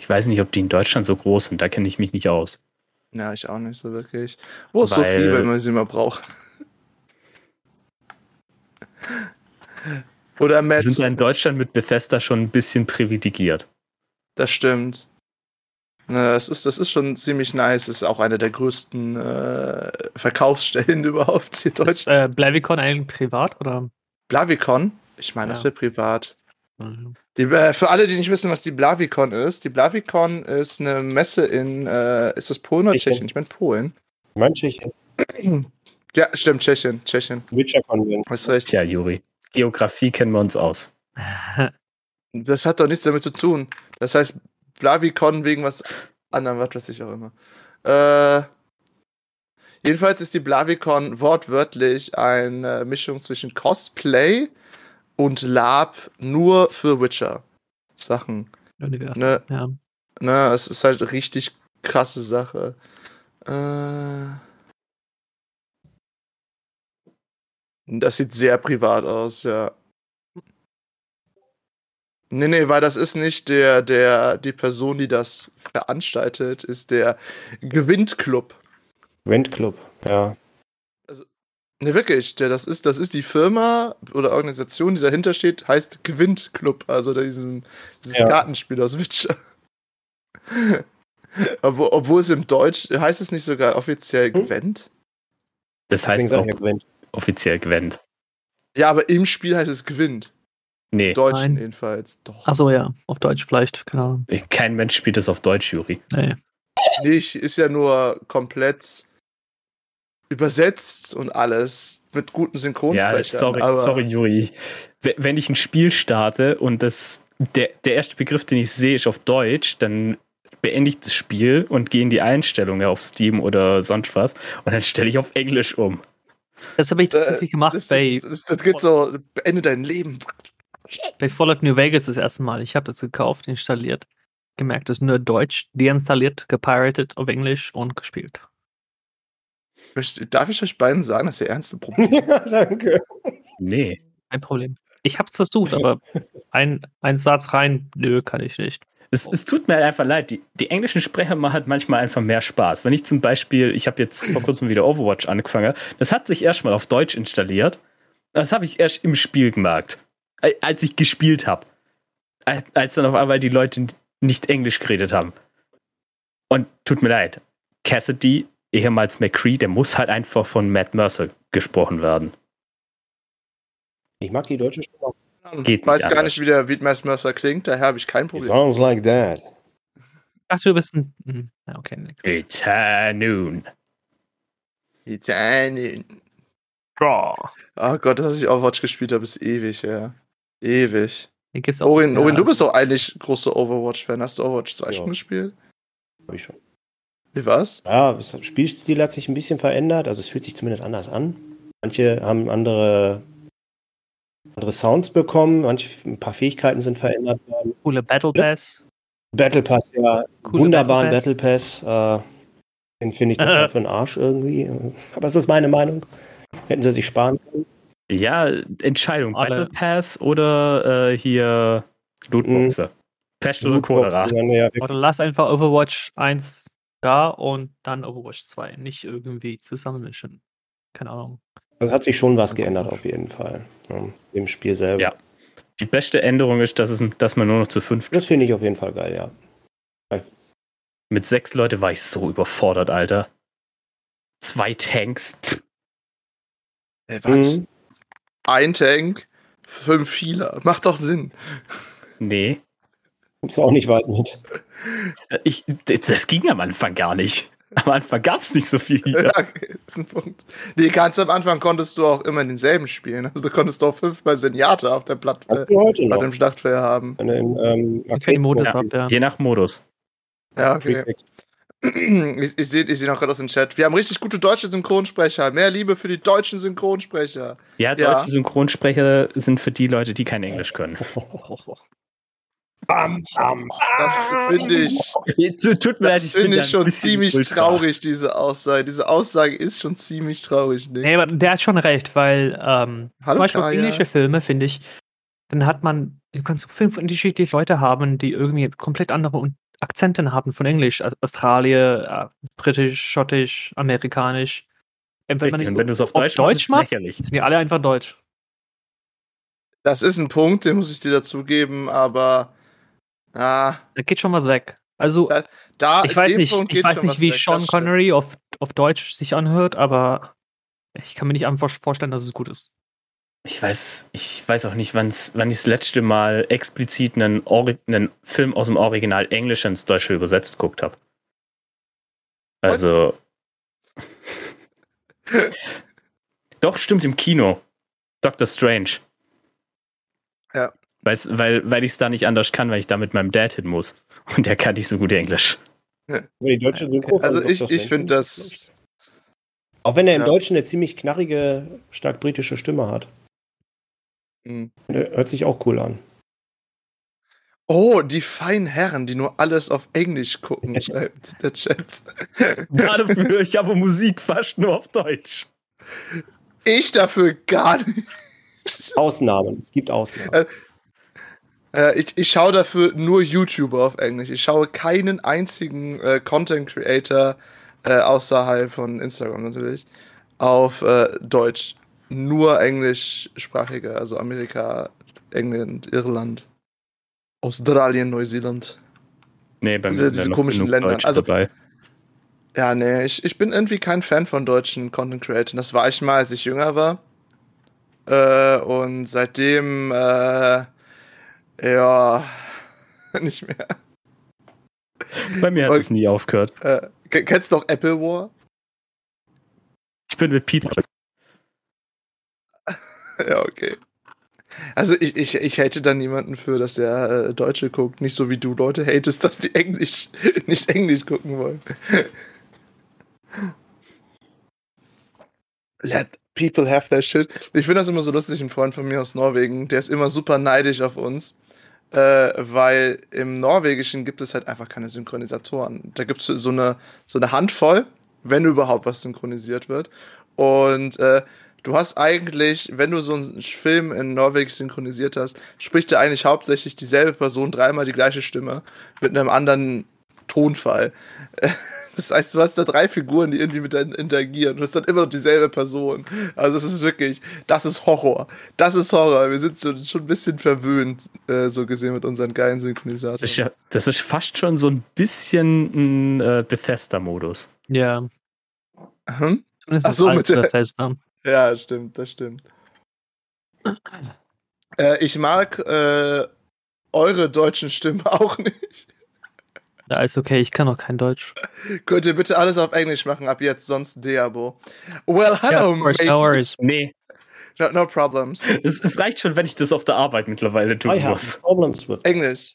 Ich weiß nicht, ob die in Deutschland so groß sind. Da kenne ich mich nicht aus. Ja, ich auch nicht so wirklich. Wo ist Weil- Sophie, wenn man sie mal braucht? Oder Wir Matt, sind ja in Deutschland mit Bethesda schon ein bisschen privilegiert. das stimmt. Das, ist, das ist schon ziemlich nice. Das ist auch eine der größten äh, Verkaufsstellen überhaupt in Ist Deutschland. äh, Blavicon eigentlich privat oder? Blavicon? Ich meine, das Ja. wäre privat. Die, äh, für alle, die nicht wissen, was die Blavicon ist, die Blavicon ist eine Messe in, äh, ist das Polen oder Tschechien. Tschechien? Ich meine Polen. Manche Ja, stimmt, Tschechien, Tschechien. Witcher Convent. Hast recht. Tja, Juri. Geografie kennen wir uns aus. Das hat doch nichts damit zu tun. Das heißt Blavicon wegen was anderem, was weiß ich auch immer. Äh, jedenfalls ist die Blavicon wortwörtlich eine Mischung zwischen Cosplay und Lab nur für Witcher Sachen. Universum. Ne, Ja. ne, es ist halt richtig krasse Sache. Äh, das sieht sehr privat aus, ja. Nee, nee, weil das ist nicht der, der, die Person, die das veranstaltet, ist der Gewinnclub. Rent Club, ja. Ne, wirklich, der, das ist, das ist die Firma oder Organisation, die dahinter steht, heißt Gewinnclub, also diesen, dieses Ja. Kartenspiel aus Witcher. obwohl, obwohl es im Deutsch, heißt es nicht sogar offiziell Hm? Gwent? Das heißt auch Gwent. offiziell Gwent. Ja, aber im Spiel heißt es Gewinnt. Nee, Deutschen Nein. jedenfalls. Doch. Achso, ja. Auf Deutsch vielleicht. Keine Ahnung. kein Mensch spielt das auf Deutsch, Juri. Nee. Nicht, ist ja nur komplett übersetzt und alles mit guten Ja, Synchronsprechern. sorry, aber sorry, Juri. Wenn ich ein Spiel starte und das, der, der erste Begriff, den ich sehe, ist auf Deutsch, dann beende ich das Spiel und gehe in die Einstellungen auf Steam oder sonst was und dann stelle ich auf Englisch um. Das habe ich tatsächlich gemacht das, das, das, das geht so, beende dein Leben. Bei Fallout New Vegas das erste Mal. Ich habe das gekauft, installiert, gemerkt, das ist nur Deutsch, deinstalliert, gepiratet auf Englisch und gespielt. Darf ich euch beiden sagen, dass ihr ernste Probleme ja, danke. Nee. Kein Problem. Ich habe es versucht, aber ein, ein Satz rein, nö, kann ich nicht. Es, es tut mir halt einfach leid. Die, die englischen Sprecher machen halt manchmal einfach mehr Spaß. Wenn ich zum Beispiel, ich habe jetzt vor kurzem wieder Overwatch angefangen, das hat sich erstmal auf Deutsch installiert. Das habe ich erst im Spiel gemerkt, als ich gespielt habe. Als- dann auf einmal die Leute nicht Englisch geredet haben. Und tut mir leid, Cassidy, ehemals McCree, der muss halt einfach von Matt Mercer gesprochen werden. Ich mag die deutsche Stimme. auch. Geht Ich weiß nicht gar anders. nicht, wie der Wiedmeister Mercer klingt, daher habe ich kein It Problem. sounds like that. Dachte, du bist ein. hm, Ja, okay. noon. Italien. Draw. Oh Gott, dass ich Overwatch gespielt habe, ist ewig, ja. Ewig. Hier gibt's auch. Orin, Orin, du bist doch eigentlich großer Overwatch-Fan. Hast du Overwatch 2 Ja. schon gespielt? Hab ich schon. Wie war's? Ja, das Spielstil hat sich ein bisschen verändert. Also es fühlt sich zumindest anders an. Manche haben andere, andere Sounds bekommen, manche ein paar Fähigkeiten sind verändert worden. Coole Battle Pass. Battle Pass, ja, Coole wunderbaren Battle Battle Pass. Äh, Den finde ich total für den Arsch irgendwie. Aber es ist meine Meinung. Hätten sie sich sparen können. Ja, Entscheidung. Alle. Battle Pass oder äh, hier Lootboxe. Pest oder Cholera. Ja Oder lass einfach Overwatch 1 da und dann Overwatch 2. Nicht irgendwie zusammenmischen. Keine Ahnung. Das hat sich schon was geändert auf jeden Fall. Ja, Im Spiel selber. Ja. Die beste Änderung ist, dass, es, dass man nur noch zu fünf. Das finde ich auf jeden Fall geil, ja. Mit sechs Leute war ich so überfordert, Alter. Zwei Tanks. Ey, was? Mhm. Ein Tank, fünf Healer. Macht doch Sinn. Nee. Kommst du auch nicht weit mit. Ich, das ging am Anfang gar nicht. Am Anfang gab es nicht so viel hier. Ja, okay, ist ein Punkt. Nee, ganz am Anfang konntest du auch immer denselben spielen. Also du konntest auch fünfmal Senjata auf der Platt Hast äh, noch? dem Schlachtfeld haben. In, ähm, die Modus Ja, ab, ja. Je nach Modus. Ja, okay. Ich, ich sehe ich seh noch gerade aus dem Chat. Wir haben richtig gute deutsche Synchronsprecher. Mehr Liebe für die deutschen Synchronsprecher. Ja, deutsche Ja. Synchronsprecher sind für die Leute, die kein Englisch können. Bam, bam. Das finde ich, Tut mir leid, das finde ich schon ziemlich ultra. traurig, diese Aussage. Diese Aussage ist schon ziemlich traurig. Ne? Nee, aber der hat schon recht, weil ähm, Hallo, zum Beispiel Kaya. englische Filme, finde ich, dann hat man, du kannst so fünf unterschiedliche Leute haben, die irgendwie komplett andere Un- Akzente haben von Englisch. Also Australier, äh, britisch, schottisch, amerikanisch. Richtig, und wenn du es auf Deutsch machst, Deutsch es machst, lächerlich. sind die alle einfach Deutsch. Das ist ein Punkt, den muss ich dir dazugeben, aber ah, Da geht schon was weg. Also, Da- da ich weiß nicht, Punkt ich weiß nicht, wie weg, Sean. Connery auf, auf Deutsch sich anhört, aber ich kann mir nicht einfach vorstellen, dass es gut ist. Ich weiß, ich weiß auch nicht, wann's, wann ich das letzte Mal explizit einen, Ori einen Film aus dem Original Englisch ins Deutsche übersetzt geguckt habe. Also. Doch, stimmt, im Kino. Doctor Strange. Ja. Weil's, weil weil ich es da nicht anders kann, weil ich da mit meinem Dad hin muss. Und der kann nicht so gut Englisch. Von Also ich, ich finde das. Auch wenn er im Ja. Deutschen eine ziemlich knarrige, stark britische Stimme hat. Hm. Der hört sich auch cool an. Oh, die feinen Herren, die nur alles auf Englisch gucken, schreibt der Chat. Dafür, ich habe Musik fast nur auf Deutsch. Ich dafür gar nicht. Ausnahmen. Es gibt Ausnahmen. Äh, ich, ich schaue dafür nur YouTuber auf Englisch. Ich schaue keinen einzigen äh, Content Creator äh, außerhalb von Instagram natürlich auf äh, Deutsch. Nur englischsprachige, also Amerika, England, Irland, Australien, Neuseeland. Nee, bei Diese- mir diese sind noch komischen Länder. Deutsche Also- dabei. Ja, nee, ich, ich bin irgendwie kein Fan von deutschen Content Creators. Das war ich mal, als ich jünger war. Äh, und seitdem, äh, ja, nicht mehr. Bei mir hat Okay. es nie aufgehört. Äh, ke- kennst du noch Apple War? Ich bin mit Peter. ja, okay. Also ich, ich, ich hate da niemanden für, dass der äh, Deutsche guckt. Nicht so wie du Leute hatest, dass die Englisch, nicht Englisch gucken wollen. Let people have their shit. Ich finde das immer so lustig, ein Freund von mir aus Norwegen, der ist immer super neidisch auf uns. Äh, weil im Norwegischen gibt es halt einfach keine Synchronisatoren. Da gibt es so eine, so eine Handvoll, wenn überhaupt was synchronisiert wird. Und äh, du hast eigentlich, wenn du so einen Film in Norwegisch synchronisiert hast, spricht ja eigentlich hauptsächlich dieselbe Person dreimal die gleiche Stimme mit einem anderen Tonfall. Das heißt, du hast da drei Figuren, die irgendwie miteinander interagieren. Du hast dann immer noch dieselbe Person. Also es ist wirklich, das ist Horror. Das ist Horror. Wir sind so, schon ein bisschen verwöhnt, äh, so gesehen, mit unseren geilen Das ist, Synchronisatoren. ja, das ist fast schon so ein bisschen ein äh, Bethesda-Modus. Ja. Hm? Zumindest Ach so, mit Bethesda. Ja, das stimmt, das stimmt. Äh, ich mag äh, eure deutschen Stimmen auch nicht. Ja, ist okay, ich kann auch kein Deutsch. Könnt ihr bitte alles auf Englisch machen ab jetzt, sonst Diabo. Well, hello, of course, no worries. Nee, No, no problems. es, es reicht schon, wenn ich das auf der Arbeit mittlerweile tun I have muss. problems with. Englisch.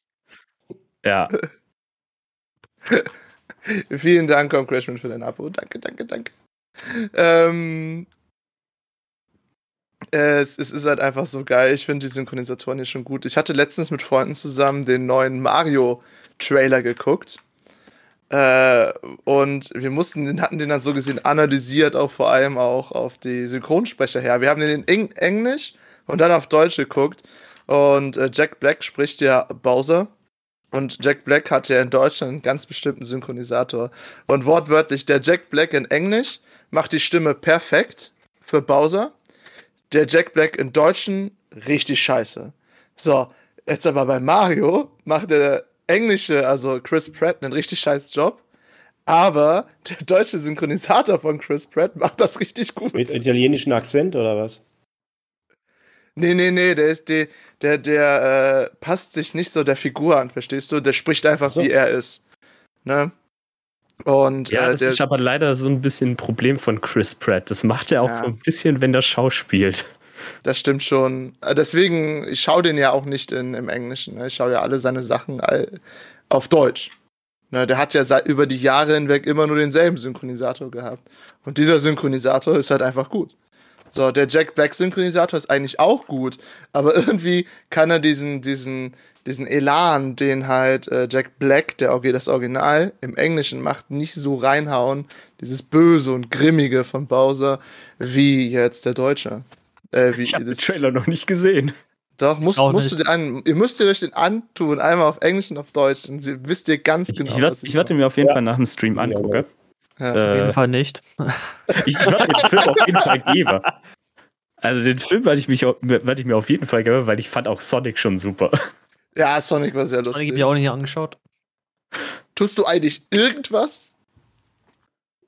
Ja, Vielen Dank, Concrashman, für dein Abo. Danke, danke, danke. Ähm, es, es ist halt einfach so geil. Ich finde die Synchronisatoren hier schon gut. Ich hatte letztens mit Freunden zusammen den neuen Mario-Trailer geguckt. Äh, und wir mussten, den hatten den dann so gesehen analysiert, auch vor allem auch auf die Synchronsprecher her. Wir haben den in Eng Englisch und dann auf Deutsch geguckt. Und äh, Jack Black spricht ja Bowser. Und Jack Black hat ja in Deutschland einen ganz bestimmten Synchronisator. Und wortwörtlich, der Jack Black in Englisch macht die Stimme perfekt für Bowser. Der Jack Black in Deutschen richtig scheiße. So, jetzt aber bei Mario macht der englische, also Chris Pratt, einen richtig scheiß Job. Aber der deutsche Synchronisator von Chris Pratt macht das richtig gut. Mit italienischen Akzent oder was? Nee, nee, nee, der ist der, der, der äh, passt sich nicht so der Figur an, verstehst du? Der spricht einfach, So. wie er ist. Ne? Und Ja, äh, das der, ist aber leider so ein bisschen ein Problem von Chris Pratt. Das macht er auch Ja. so ein bisschen, wenn der schauspielt. das stimmt schon. Äh, Deswegen, ich schaue den ja auch nicht in, im Englischen. Ne? Ich schaue ja alle seine Sachen auf Deutsch. Ne? Der hat ja seit, über die Jahre hinweg immer nur denselben Synchronisator gehabt. Und dieser Synchronisator ist halt einfach gut. So, der Jack Black Synchronisator ist eigentlich auch gut, aber irgendwie kann er diesen, diesen, diesen Elan, den halt äh, Jack Black, der Orgi- das Original im Englischen macht, nicht so reinhauen. Dieses Böse und Grimmige von Bowser, wie jetzt der Deutsche. Äh, wie, Ich habe den das- Trailer noch nicht gesehen. Doch, musst, Auch musst du dir an, ihr müsst ihr euch den antun, einmal auf Englisch und auf Deutsch. Und sie- wisst ihr ganz Ich, genau. ich, werd, ich werde mir auf jeden Ja. Fall nach dem Stream Ja, angucken. Ja. Auf jeden Äh, Fall nicht. ich ich werde den Film auf jeden Fall geben. Also den Film werde ich, mich werd ich mir auf jeden Fall geben, weil ich fand auch Sonic schon super. ja, Sonic war sehr Das habe ich lustig. mir auch nicht angeschaut. Tust du eigentlich irgendwas?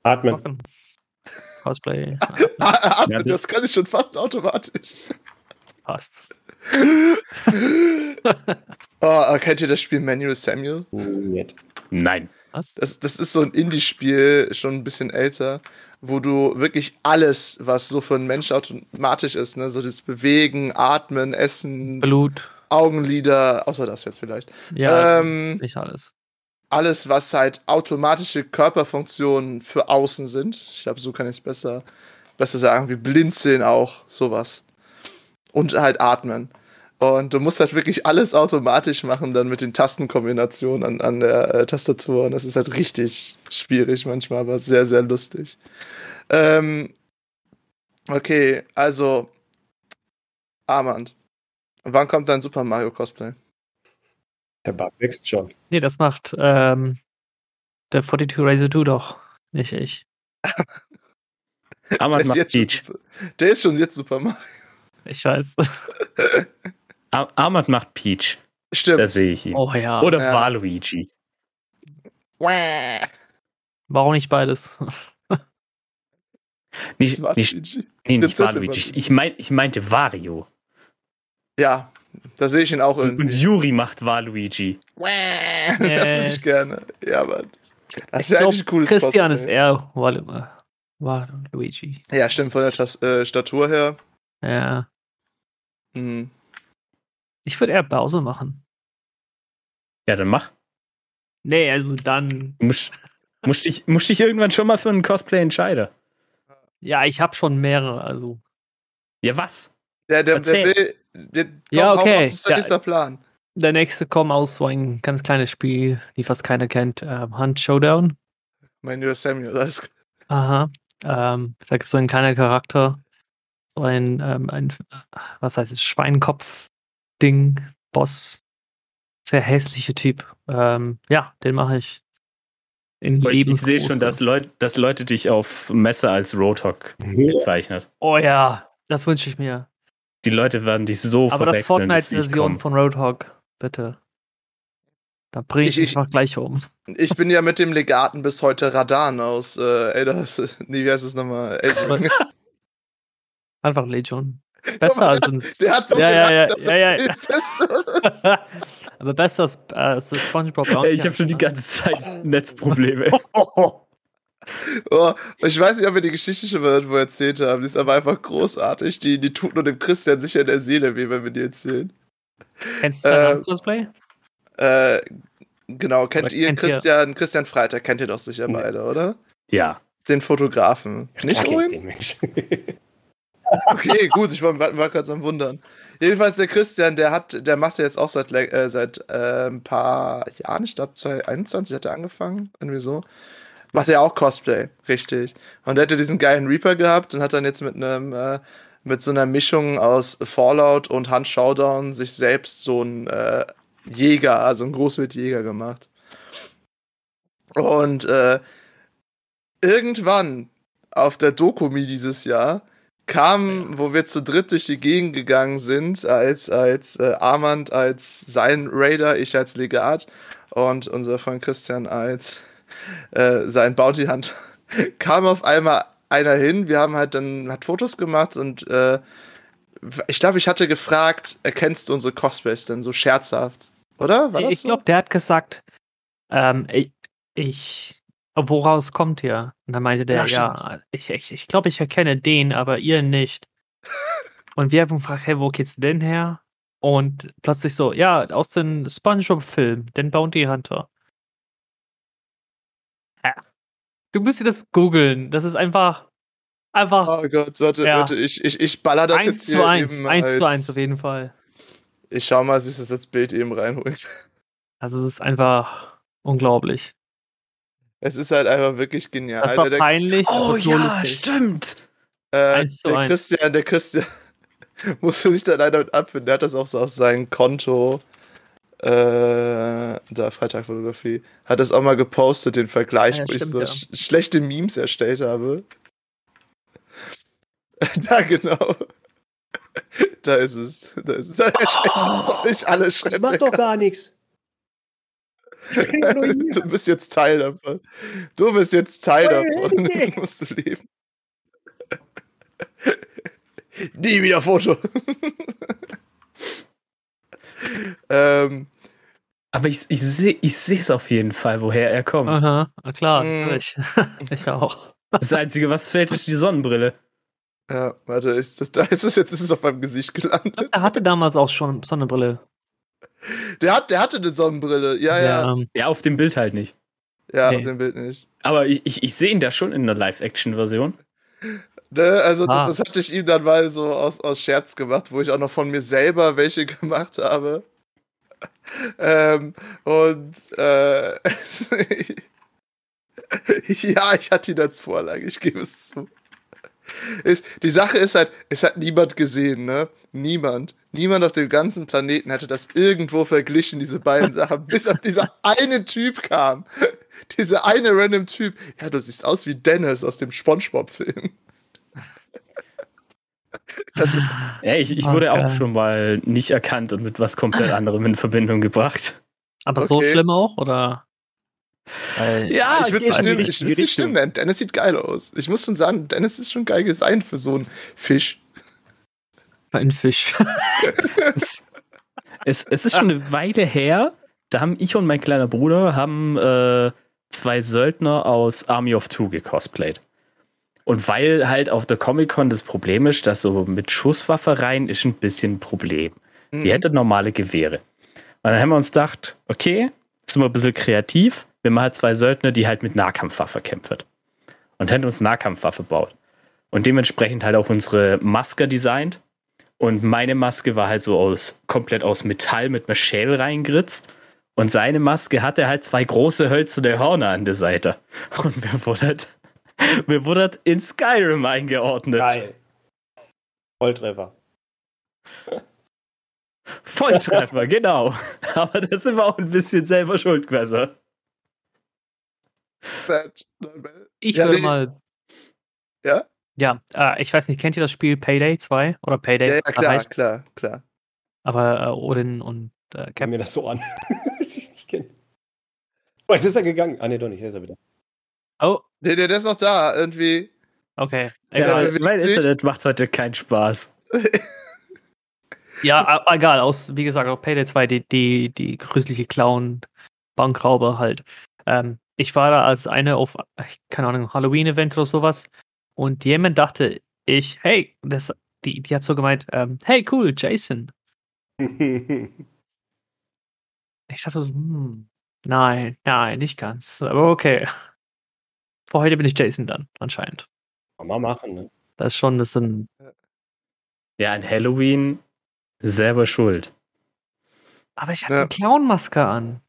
Atmen. Machen. Cosplay. Ah, ah, Ja, das, das- kann ich schon fast automatisch. Passt. Oh, kennt ihr das Spiel Manual Samuel? Nein. Was? Das, das ist so ein Indie-Spiel, schon ein bisschen älter, wo du wirklich alles, was so für einen Mensch automatisch ist, ne, so das Bewegen, Atmen, Essen, Blut. Augenlider, außer das jetzt vielleicht. Ja, Ähm, nicht alles. alles, was halt automatische Körperfunktionen für außen sind. Ich glaube, so kann ich es besser, besser sagen, wie Blinzeln auch, sowas. Und halt atmen. Und du musst halt wirklich alles automatisch machen, dann mit den Tastenkombinationen an, an der äh, Tastatur. Und das ist halt richtig schwierig manchmal, aber sehr, sehr lustig. Ähm, okay, also Armand. Wann kommt dein Super Mario Cosplay? Der Bug wächst schon. Nee, das macht ähm, der 42 Razor 2 doch. Nicht ich. Armand Der macht jetzt Peach. Super, der ist schon jetzt Super Mario. Ich weiß. Ar Armand macht Peach. Stimmt. Da sehe ich ihn. Oh ja. Oder Ja. Waluigi. Wäh. Warum nicht beides? Nicht, nicht, Luigi. nee, nicht Waluigi. Waluigi. Ich, mein, ich meinte Wario. Ja, da sehe ich ihn auch Und, irgendwie. und Yuri macht Waluigi. Das würde ich Yes. gerne. Ja, aber das ich wäre eigentlich ein cooles Christian ist Cosplay. eher Wal Wal Luigi. Ja, stimmt, von der Tas äh, Statur her. Ja. Hm. Ich würde eher Bowser machen. Ja, dann mach. Nee, also dann. Du musst, musst, dich, musst dich irgendwann schon mal für einen Cosplay entscheiden. Ja, ich habe schon mehrere, also. Ja, was? Der, der, der Erzähl. will. Der, komm, Ja, okay. Was ist Ja. denn dieser Plan? Der nächste kommt aus so ein ganz kleines Spiel, die fast keiner kennt. Ähm, Hunt Showdown. Mein lieber Samuel, alles. Aha. Ähm, da gibt es so einen kleinen Charakter. So ein, ähm, ein was heißt es, Schweinkopf-Ding, Boss. Sehr hässlicher Typ. Ähm, ja, den mache ich. In Ich, ich sehe schon, dass Leute, dass Leute dich auf Messer als Roadhog bezeichnet. Oh ja, das wünsche ich mir. Die Leute werden dich so Aber das Fortnite-Version von Roadhog, bitte. Da bringe ich Ich- mich ich- einfach gleich um. Ich bin ja mit dem Legaten bis heute Radan aus äh, Elder. Nee, wie heißt es nochmal? Einfach Legion. Besser als ein. Der hat so Ja, ja, ja, ja, ja. zerstört. Aber besser als, äh, als SpongeBob. Ey, ich habe schon die ganze Zeit Netzprobleme. Oh, ich weiß nicht, ob wir die Geschichte schon mal irgendwo erzählt haben. Die ist aber einfach großartig. Die, die tut nur dem Christian sicher in der Seele weh, wenn wir die erzählen. Kennst du dein Äh, Cosplay? Äh, genau, kennt Oder ihr kennt ihr- Christian, Christian Freitag? Kennt ihr doch sicher beide, oder? Ja. Den Fotografen. Nicht Klar kennt Owen? den Mensch. Okay, gut, ich war, war gerade am Wundern. Jedenfalls der Christian, der hat, der macht ja jetzt auch seit, äh, seit äh, ein paar Jahren, ich glaube 2021 hat er angefangen, irgendwie so. Macht er auch Cosplay, richtig. Und er hatte diesen geilen Reaper gehabt und hat dann jetzt mit einem, äh, mit so einer Mischung aus Fallout und Hunt Showdown sich selbst so ein äh, Jäger, also ein Großwildjäger gemacht. Und äh, irgendwann auf der Dokumi dieses Jahr kam, wo wir zu dritt durch die Gegend gegangen sind, als, als äh, Armand als sein Raider, ich als Legat und unser Freund Christian als äh, sein Bounty Hunter, kam auf einmal einer hin. Wir haben halt dann hat Fotos gemacht und äh, ich glaube, ich hatte gefragt, erkennst du unsere Cosplays denn so scherzhaft? Oder? War das ich glaube, der hat gesagt, ähm, ich, ich, woraus kommt ihr? Und dann meinte der, Ja, ja, ich, ich, ich glaube, ich erkenne den, aber ihr nicht. Und wir haben gefragt, hey, wo gehst du denn her? Und plötzlich so, ja, aus dem SpongeBob-Film, den Bounty Hunter. Ja. Du musst dir das googeln. Das ist einfach, einfach Oh Gott, warte, Ja. warte, ich, ich, ich baller das eins jetzt zu hier eins, eben eins als, zu eins auf jeden Fall. Ich schau mal, dass ich das als Bild eben reinhole. Also es ist einfach unglaublich. Es ist halt einfach wirklich genial. Das war der, peinlich. Oh aber so ja, lustig. stimmt. äh, eins zu der eins. Christian, der Christian musste sich dann leider mit abfinden. Der hat das auch so auf sein Konto. Äh, da Freitagfotografie. Hat das auch mal gepostet, den Vergleich, ja, wo ich stimmt, so ja. sch schlechte Memes erstellt habe. da genau. Da ist es. Da ist es. Das soll ich alle Ich schreiben. mach doch gar nichts. Du bist jetzt Teil davon. Du bist jetzt Teil davon. Hände. musst du leben. Nie wieder Foto. ähm, Aber ich, ich sehe ich sehe es auf jeden Fall, woher er kommt. Aha, na klar, Mm. natürlich. ich auch. Das Einzige, was fehlt, ist die Sonnenbrille. ja, warte, ist das, da ist es jetzt ist es auf meinem Gesicht gelandet. Er hatte damals auch schon Sonnenbrille. Der, hat, der hatte eine Sonnenbrille. Ja, ja. ähm, Ja, auf dem Bild halt nicht. Ja, Nee. auf dem Bild nicht. Aber ich, ich, ich sehe ihn da schon in der Live-Action-Version. Ne, also Ah. das, das hatte ich ihm dann mal so aus, aus Scherz gemacht, wo ich auch noch von mir selber welche gemacht habe. Ähm, und äh, ja, ich hatte ihn als Vorlage, ich gebe es zu. Ist, die Sache ist halt, es hat niemand gesehen, ne? Niemand. Niemand auf dem ganzen Planeten hatte das irgendwo verglichen, diese beiden Sachen, bis auf dieser eine Typ kam. Dieser eine random Typ. Ja, du siehst aus wie Dennis aus dem Spongebob-Film. Ja, ich, ich wurde auch geil. schon mal nicht erkannt und mit was komplett anderem in Verbindung gebracht. aber so Okay. schlimm auch, oder? Weil, Ja, ich würde es nicht, nicht schlimm nennen. Dennis sieht geil aus. Ich muss schon sagen, Dennis ist schon geil designt für so einen Fisch. ein Fisch. es, es, es ist schon eine Weile her, da haben ich und mein kleiner Bruder haben äh, zwei Söldner aus Army of Two gecosplayt. Und weil halt auf der Comic-Con das Problem ist, dass so mit Schusswaffe rein ist ein bisschen ein Problem. Mhm. Die hätte normale Gewehre. Und dann haben wir uns gedacht, okay, sind wir ein bisschen kreativ. Wir machen halt zwei Söldner, die halt mit Nahkampfwaffe kämpfen. Und hätten uns Nahkampfwaffe baut. Und dementsprechend halt auch unsere Maske designt. Und meine Maske war halt so aus, komplett aus Metall mit einer Schäl reingeritzt. Und seine Maske hatte halt zwei große hölzerne Hörner an der Seite. Und wir wurden halt, wir wurden halt in Skyrim eingeordnet. Geil. Volltreffer. Volltreffer, genau. Aber das sind wir auch ein bisschen selber schuld gewesen. Fett. Ich Ja, würde nee. mal. Ja? Ja, äh, ich weiß nicht, kennt ihr das Spiel Payday 2 oder Payday? Ja, ja, klar, heißt, klar, klar. aber äh, Odin und äh, Cap. mir das so an. dass ich es nicht kenne. Oh, jetzt ist er gegangen. Ah, nee, doch nicht. Hier ist er wieder. Oh, Nee, nee, der ist noch da. Irgendwie. okay. Ja, Egal. bewegt mein sich. Internet macht heute keinen Spaß. Ja, egal, aus, wie gesagt, auch Payday 2, die, die, die gruselig Clown, Bankraube halt. Ähm, ich war da als eine auf, keine Ahnung, Halloween-Event oder sowas und jemand dachte, ich, hey, das, die, die hat so gemeint, ähm, hey, cool, Jason. Ich dachte so, hm, nein, nein, nicht ganz, aber okay. Für heute bin ich Jason dann, anscheinend. Kann man machen, ne? Das ist schon ein bisschen, Ja, an Halloween selber schuld. Aber ich hatte Ja. eine Clownmaske an.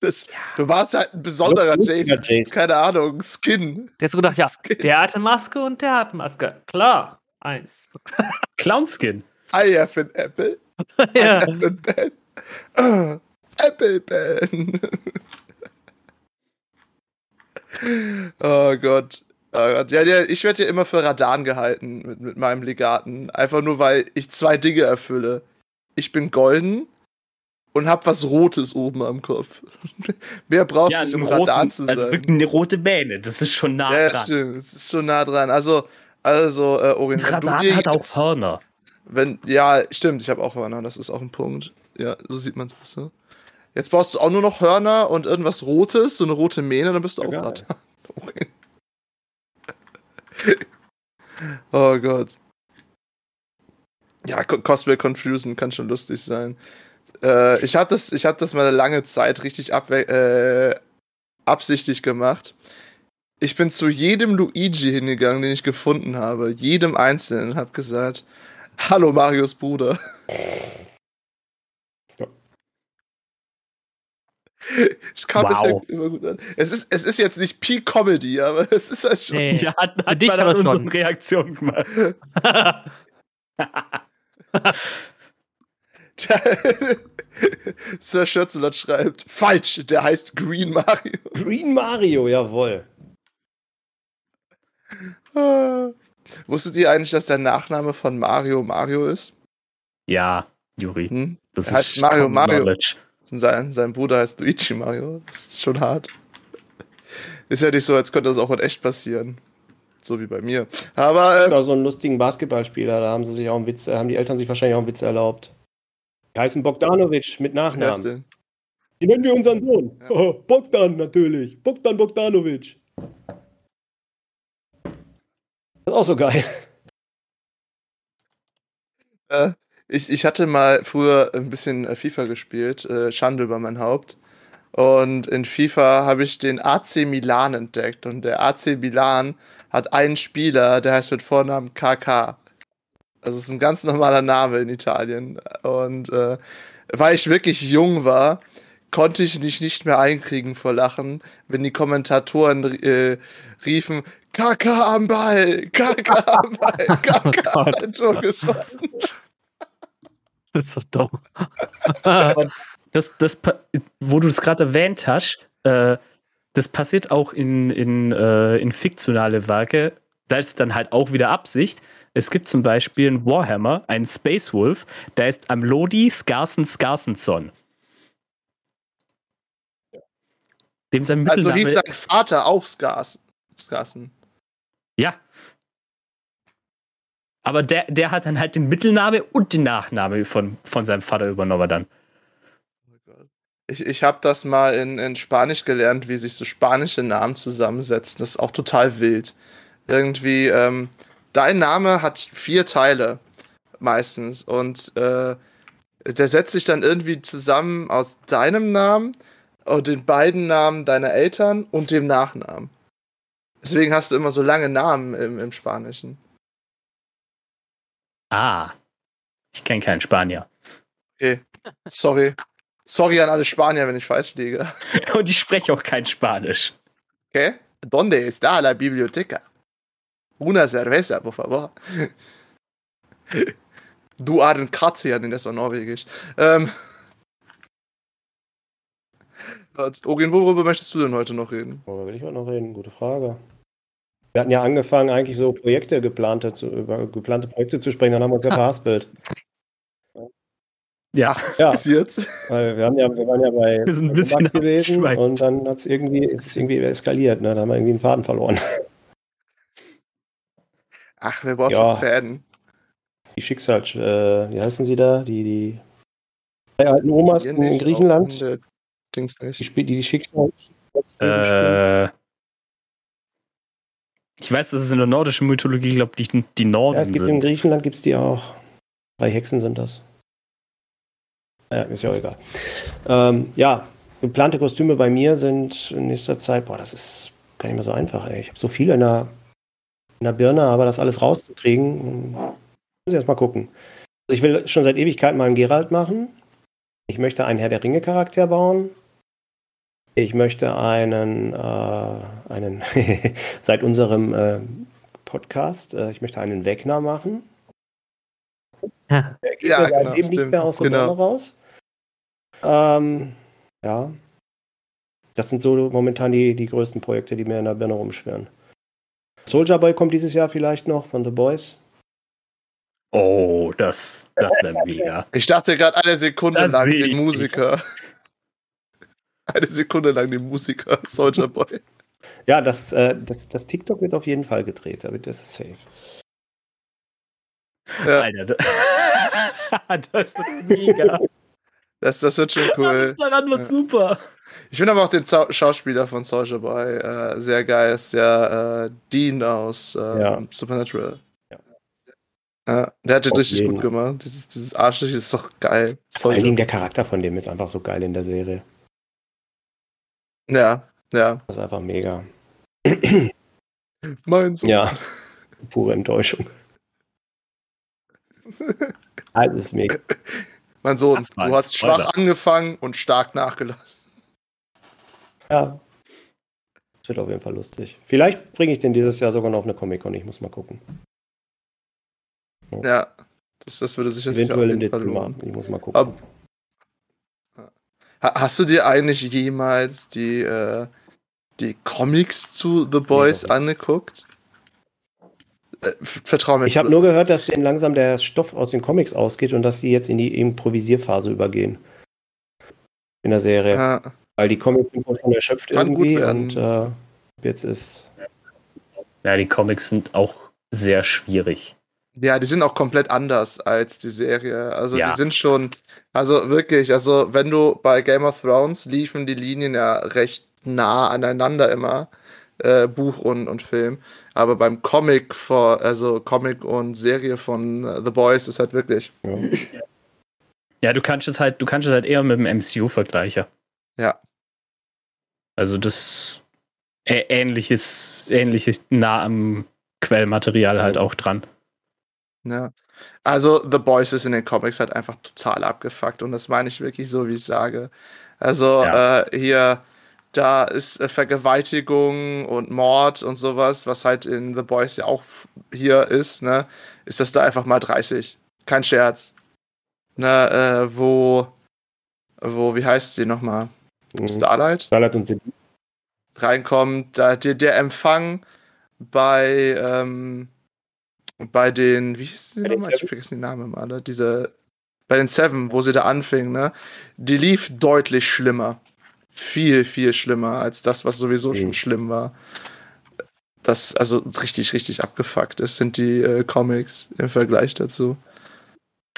Das, du warst halt ein besonderer Jason. Jason. Keine Ahnung, Skin. Der hat so gedacht, ja, Skin. der hatte Maske und der hat Maske. Klar. Eins. Clownskin. I have an apple. I ja. have a pen. Ah, apple pen. oh Gott. Oh Gott. Ja, ja, ich werde ja immer für Radan gehalten mit, mit meinem Legaten. Einfach nur, weil ich zwei Dinge erfülle. Ich bin golden und hab was Rotes oben am Kopf. Mehr braucht Ja, nicht, um roten, zu also sein. wirklich eine rote Mähne. Das ist schon nah ja, ja, dran. stimmt. Es ist schon nah dran. Also, also, äh, Orient, dir hat auch Hörner. wenn, ja, stimmt, ich habe auch Hörner, das ist auch ein Punkt. Ja, so sieht man es besser. Jetzt brauchst du auch nur noch Hörner und irgendwas Rotes, so eine rote Mähne, dann bist du auch Egal. platt. Okay. oh Gott. Ja, Co- Cosplay Confusion kann schon lustig sein. Äh, ich habe das, ich hab das mal eine lange Zeit richtig äh, absichtlich gemacht. Ich bin zu jedem Luigi hingegangen, den ich gefunden habe, jedem einzelnen, und habe gesagt, Hallo Marios Bruder. Es kam Wow. bisher immer gut an. Es ist, es ist jetzt nicht Peak Comedy, aber es ist halt schon. Nee. Ja, hat, hat dich man aber an unseren schon. Reaktionen gemacht. Sir Schürzelot schreibt, falsch, der heißt Green Mario. Green Mario, jawohl. Ah. Wusstet ihr eigentlich, dass der Nachname von Mario Mario ist? Ja, Juri. Hm? Das Er heißt Mario Mario. Knowledge. Sein, sein Bruder heißt Luigi Mario. Das ist schon hart. Ist ja nicht so, als könnte das auch in echt passieren. So wie bei mir. Aber äh, Oder so einen lustigen Basketballspieler, da haben sie sich auch einen Witz, haben die Eltern sich wahrscheinlich auch einen Witz erlaubt. Die heißen Bogdanovic mit Nachnamen. denn? Die nennen wir unseren Sohn. Ja. Oh, Bogdan natürlich. Bogdan Bogdanovic. Das ist auch so geil. Äh, ich, ich hatte mal früher ein bisschen äh, FIFA gespielt, äh, Schande über mein Haupt. Und in FIFA habe ich den AC Milan entdeckt. Und der AC Milan hat einen Spieler, der heißt mit Vornamen KK. Also es ist ein ganz normaler Name in Italien. Und äh, weil ich wirklich jung war, konnte ich mich nicht mehr einkriegen vor Lachen, wenn die Kommentatoren äh, riefen, KK am Ball, KK am Ball, KK Gott. hat ein Tor geschossen. Das ist so dumm. Das, das, wo du es gerade erwähnt hast, äh, das passiert auch in, in, äh, in fiktionale Werke. Da ist dann halt auch wieder Absicht. Es gibt zum Beispiel einen Warhammer, einen Space Wolf, der ist Amlodi Skarsen Skarsensson. Dem sein Also Mittelname. hieß sein Vater auch Skars. Skarsen. ja. Aber der, der hat dann halt den Mittelname und den Nachname von, von seinem Vater übernommen dann. Ich, ich habe das mal in, in Spanisch gelernt, wie sich so spanische Namen zusammensetzen. Das ist auch total wild. Irgendwie, ähm, dein Name hat vier Teile meistens und äh, der setzt sich dann irgendwie zusammen aus deinem Namen und den beiden Namen deiner Eltern und dem Nachnamen. Deswegen hast du immer so lange Namen im, im Spanischen. Ah. Ich kenne keinen Spanier. Okay, sorry. Sorry an alle Spanier, wenn ich falsch liege. Und ich spreche auch kein Spanisch. ¿Qué? ¿Dónde está la biblioteca? Una cerveza, por favor. Du Arden Katze, ja, nee, das war norwegisch. Ähm. Ogin, worüber möchtest du denn heute noch reden? Worüber will ich heute noch reden? Gute Frage. Wir hatten ja angefangen, eigentlich so Projekte geplante zu, über geplante Projekte zu sprechen, dann haben wir uns ja verhaspelt. Ja. Was Ja. passiert? Weil wir, haben ja, wir waren ja bei Wir sind ein bisschen gewesen und dann hat es irgendwie, ist irgendwie eskaliert. Ne? Da haben wir irgendwie einen Faden verloren. Ach, wir brauchen Ja. schon Fäden. Die Schicksals, äh, wie heißen sie da? Die, die drei alten Omas in, in nicht, Griechenland. in Dings Die, nicht. die die Schicksals. Äh, ich weiß, das ist in der nordischen Mythologie, glaube ich, die, die Norden Ja, es gibt in sind. Griechenland gibt es die auch. Drei Hexen sind das. Ja, ist ja auch egal. Ähm, ja, geplante Kostüme bei mir sind in nächster Zeit, boah, das ist gar nicht mehr so einfach, ey. Ich habe so viel in der in der Birne, aber das alles rauszukriegen, muss ich erst mal gucken. Also ich will schon seit Ewigkeit mal einen Geralt machen. Ich möchte einen Herr der Ringe-Charakter bauen. Ich möchte einen, äh, einen seit unserem äh, Podcast, äh, ich möchte einen Wegner machen. Ja. Der geht Ja, genau, eben nicht mehr aus der genau. Birne raus. Ähm, ja. Das sind so momentan die, die größten Projekte, die mir in der Birne rumschwirren. Soldier Boy kommt dieses Jahr vielleicht noch von The Boys. Oh, das, das wäre mega. Ich dachte gerade eine Sekunde Das lang den Musiker. Eine Sekunde lang den Musiker, Soldier Boy. Ja, das, äh, das, das TikTok wird auf jeden Fall gedreht, aber das ist safe. Ja, Alter, da- das wird mega. das, das wird schon cool. Alles daran wird Ja. super. Ich finde aber auch den Zau Schauspieler von Soldier Boy äh, sehr geil. Ist der äh, Dean aus ähm, Ja. Supernatural. Ja. Ja, der hat Auf richtig jeden. gut gemacht. Dieses, dieses Arschloch ist doch geil. Vor allen. Dingen der Charakter von dem ist einfach so geil in der Serie. Ja, ja. Das ist einfach mega. Mein Sohn. Ja, pure Enttäuschung. Alles ist mega. Mein Sohn, Das du hast schwach angefangen und stark nachgelassen. Ja. Das wird auf jeden Fall lustig. Vielleicht bringe ich den dieses Jahr sogar noch auf eine Comic-Con. Ich muss mal gucken. Ja, das, das würde sich sicher Eventuell im Dezember. Ich muss mal gucken. Ab- Ha- Hast du dir eigentlich jemals die, äh, die Comics zu The Boys Nee, angeguckt? Äh, vertrau mir. Ich habe nur gehört, dass denen langsam der Stoff aus den Comics ausgeht und dass sie jetzt in die Improvisierphase übergehen. In der Serie. Ja, Weil die Comics sind schon erschöpft Kann gut irgendwie und äh, jetzt ist. Ja, die Comics sind auch sehr schwierig. ja, die sind auch komplett anders als die Serie. Also Ja. die sind schon, also wirklich, also wenn du bei Game of Thrones liefen die Linien ja recht nah aneinander immer, äh, Buch und, und Film. Aber beim Comic, vor, also Comic und Serie von äh, The Boys ist halt wirklich, Ja. Ja, du kannst es halt, du kannst es halt eher mit dem MCU vergleichen. ja. Also das ähnliches, ähnliches nah am Quellmaterial halt auch dran. Ja. Also, The Boys ist in den Comics halt einfach total abgefuckt und das meine ich wirklich so, wie ich sage. Also, Ja. äh, hier, da ist äh, Vergewaltigung und Mord und sowas, was halt in The Boys ja auch hier ist, ne? Ist das da einfach mal 30. Kein Scherz. Ne, äh, wo, wo, wie heißt sie nochmal? Mhm. Starlight? Starlight und Sibyl. reinkommt, da der, der Empfang bei, ähm, bei den, wie hieß die nochmal? Ich vergesse den Namen immer, alle. Diese, bei den Seven, wo sie da anfing, ne? Die lief deutlich schlimmer. Viel, viel schlimmer als das, was sowieso schon Mhm. schlimm war. Das, also richtig, richtig abgefuckt ist, sind die äh, Comics im Vergleich dazu.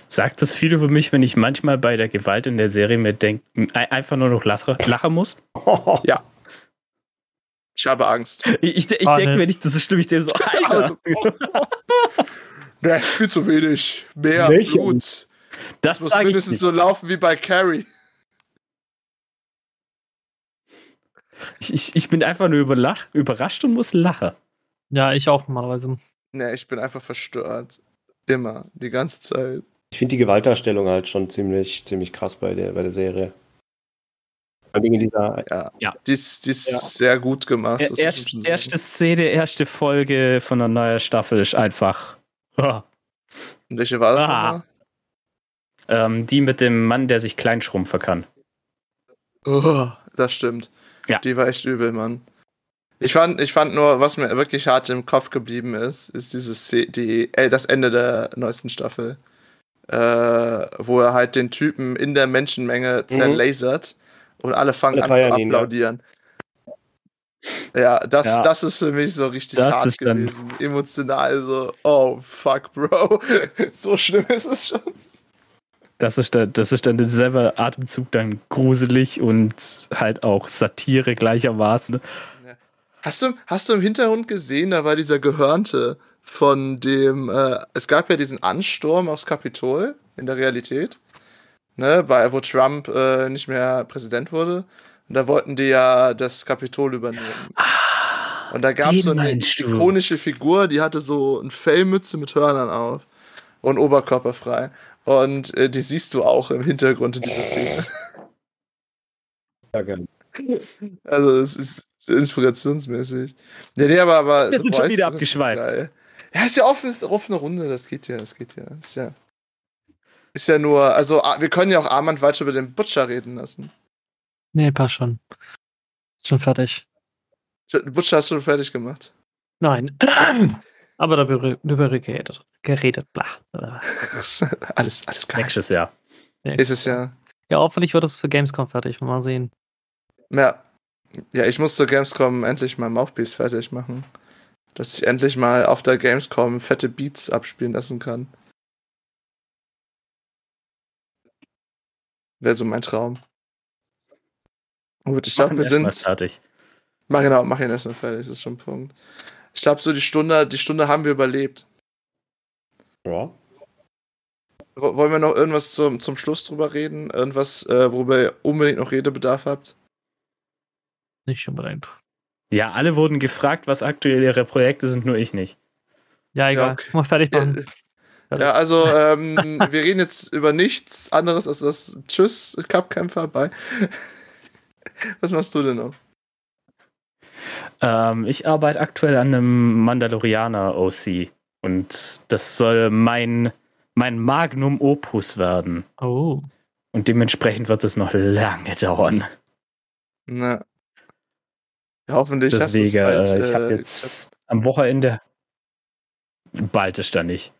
Sagt das viel über mich, wenn ich manchmal bei der Gewalt in der Serie mir denk, ein- einfach nur noch lache, lachen muss? Ich habe Angst. Ich, ich, ich Ah, denke mir nicht, das ist schlimm, ich denke so, Alter, Also, ne, viel zu wenig. Mehr Lächeln. Blut. das Es muss mindestens nicht. so laufen wie bei Carrie. Ich, ich, ich bin einfach nur überlach, überrascht und muss lachen. Ja, ich auch normalerweise. Ne, ich bin einfach verstört. Immer, die ganze Zeit. Ich finde die Gewaltdarstellung halt schon ziemlich, ziemlich krass bei der, bei der Serie. Vor allem in dieser. Ja. Ja. Die ist, die ist Ja. sehr gut gemacht. das muss man Erst, schon sagen. erste Szene, erste Folge von einer neuen Staffel ist einfach. Und welche war das Ah. Ähm, die mit dem Mann, der sich kleinschrumpfen kann. Oh, das stimmt. Ja. Die war echt übel, Mann. Ich fand, ich fand nur, was mir wirklich hart im Kopf geblieben ist, ist dieses Se- die, äh, das Ende der neuesten Staffel. Äh, wo er halt den Typen in der Menschenmenge zerlasert und alle fangen Alle an zu ihn, ja. applaudieren. Ja, das, Ja. das ist für mich so richtig Das hart gewesen. Emotional so, oh fuck, Bro. so schlimm ist es schon. Das ist, dann, das ist dann im selben Atemzug dann gruselig und halt auch Satire gleichermaßen. Hast du, hast du im Hintergrund gesehen, da war dieser Gehörnte von dem, äh, es gab ja diesen Ansturm aufs Kapitol in der Realität, ne, bei, wo Trump äh, nicht mehr Präsident wurde. Und da wollten die ja das Kapitol übernehmen. Und da gab es so eine ikonische Figur, die hatte so eine Fellmütze mit Hörnern auf und oberkörperfrei. Und äh, die siehst du auch im Hintergrund in dieser Szene. Ja, gerne. Also es ist so inspirationsmäßig. Nee, nee, aber, aber Wir sind schon wieder abgeschweift. Ja, ist ja offen, ist offene Runde, das geht ja, das geht ja. Ist ja, ist ja nur, also ah, wir können ja auch Armand weiter über den Butcher reden lassen. Nee, passt schon. Schon fertig. Butcher hast du schon fertig gemacht. Nein. Aber darüber, darüber geredet. Geredet. Bla. bla. alles, alles geil. Nächstes Jahr. Ist es ja. Ja, hoffentlich wird es für Gamescom fertig. Mal sehen. Ja. Ja, ich muss zur Gamescom endlich mal Mouthpiece fertig machen. Dass ich endlich mal auf der Gamescom fette Beats abspielen lassen kann. Wäre so mein Traum. Gut, ich glaube, wir sind. fertig. Mach genau, mach ihn erstmal fertig, das ist schon ein Punkt. Ich glaube, so die Stunde, die Stunde haben wir überlebt. Ja. Wo- Wollen wir noch irgendwas zum, zum Schluss drüber reden? Irgendwas, äh, worüber ihr unbedingt noch Redebedarf habt? Nicht unbedingt. Ja, alle wurden gefragt, was aktuell ihre Projekte sind, nur ich nicht. Ja, egal. okay. Mal fertig Ja, machen. ja also, ähm, wir reden jetzt über nichts anderes als das Tschüss, Cupkämpfer bei. Was machst du denn noch? Ähm, ich arbeite aktuell an einem Mandalorianer OC und das soll mein, mein Magnum Opus werden. Oh. Und dementsprechend wird es noch lange dauern. Na. Hoffentlich Deswegen, hast bald, äh, ich habe äh, jetzt am Wochenende. Bald ist da nicht.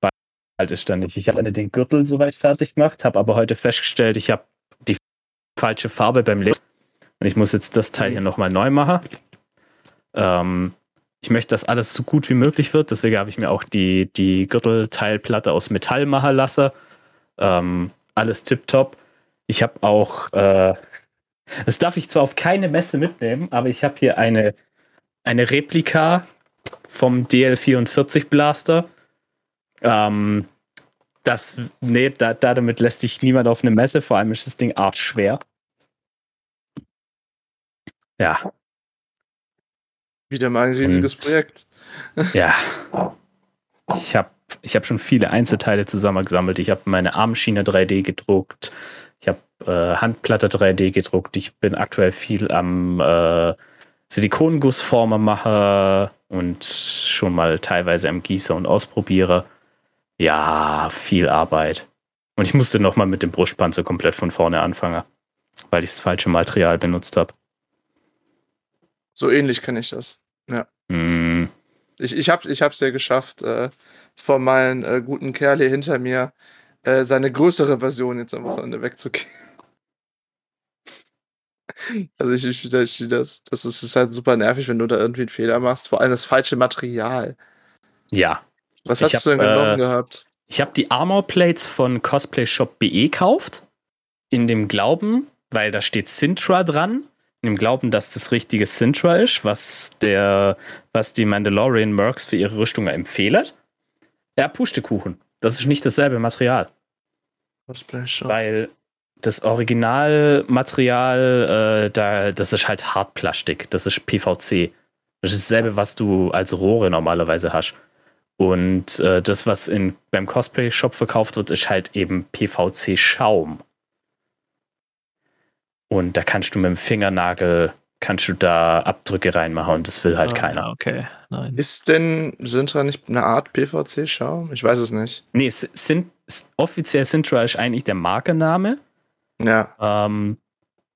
Bald ist da nicht. Ich habe den Gürtel soweit fertig gemacht, habe aber heute festgestellt, ich habe die falsche Farbe beim Lesen. Und ich muss jetzt das Teil hier nochmal neu machen. Ähm, ich möchte, dass alles so gut wie möglich wird. Deswegen habe ich mir auch die, die Gürtelteilplatte aus Metall machen lassen. Ähm, alles tipptopp. Ich habe auch, äh, das darf ich zwar auf keine Messe mitnehmen, aber ich habe hier eine, eine Replika vom DL44 Blaster. Ähm, das, nee, da, da damit lässt sich niemand auf eine Messe, vor allem ist das Ding arschschwer. Ja, Wieder mal ein riesiges Und- Projekt. ja. Ich habe ich hab schon viele Einzelteile zusammengesammelt. Ich habe meine Armschiene 3D gedruckt. Ich habe äh, Handplatte 3D gedruckt. Ich bin aktuell viel am äh, Silikongussformer mache und schon mal teilweise am Gießer und ausprobiere. Ja, viel Arbeit. Und ich musste nochmal mit dem Brustpanzer komplett von vorne anfangen, weil ich das falsche Material benutzt habe. So ähnlich kenne ich das. Hm, Ich, ich habe ich hab's ja geschafft, äh, von meinem äh, guten Kerl hier hinter mir äh, seine größere Version jetzt am Wochenende wegzugehen. Also ich, ich, ich das, das ist, ist halt super nervig, wenn du da irgendwie einen Fehler machst. Vor allem das falsche Material. ja, Was hast du denn hab, genommen äh, gehabt? Ich habe die Armor Plates von Cosplay Shop BE gekauft. In dem Glauben, weil da steht Sintra dran. In dem Glauben, dass das richtige Sintra ist, was, der, was die Mandalorian Mercs für ihre Rüstungen empfehlen. Ja, Pustekuchen. Das ist nicht dasselbe Material. Shop. Weil das Originalmaterial, äh, da, das ist halt Hartplastik. Das ist PVC. Das ist dasselbe, was du als Rohre normalerweise hast. Und äh, das, was in, beim Cosplay-Shop verkauft wird, ist halt eben PVC-Schaum. Und da kannst du mit dem Fingernagel, kannst du da Abdrücke reinmachen und das will halt Ah, keiner. Okay, nein. Ist denn Sintra nicht eine Art PVC-Schaum? Ich weiß es nicht. Nee, S- Sin, S- offiziell Sintra ist eigentlich der Markenname. Ja. Ähm,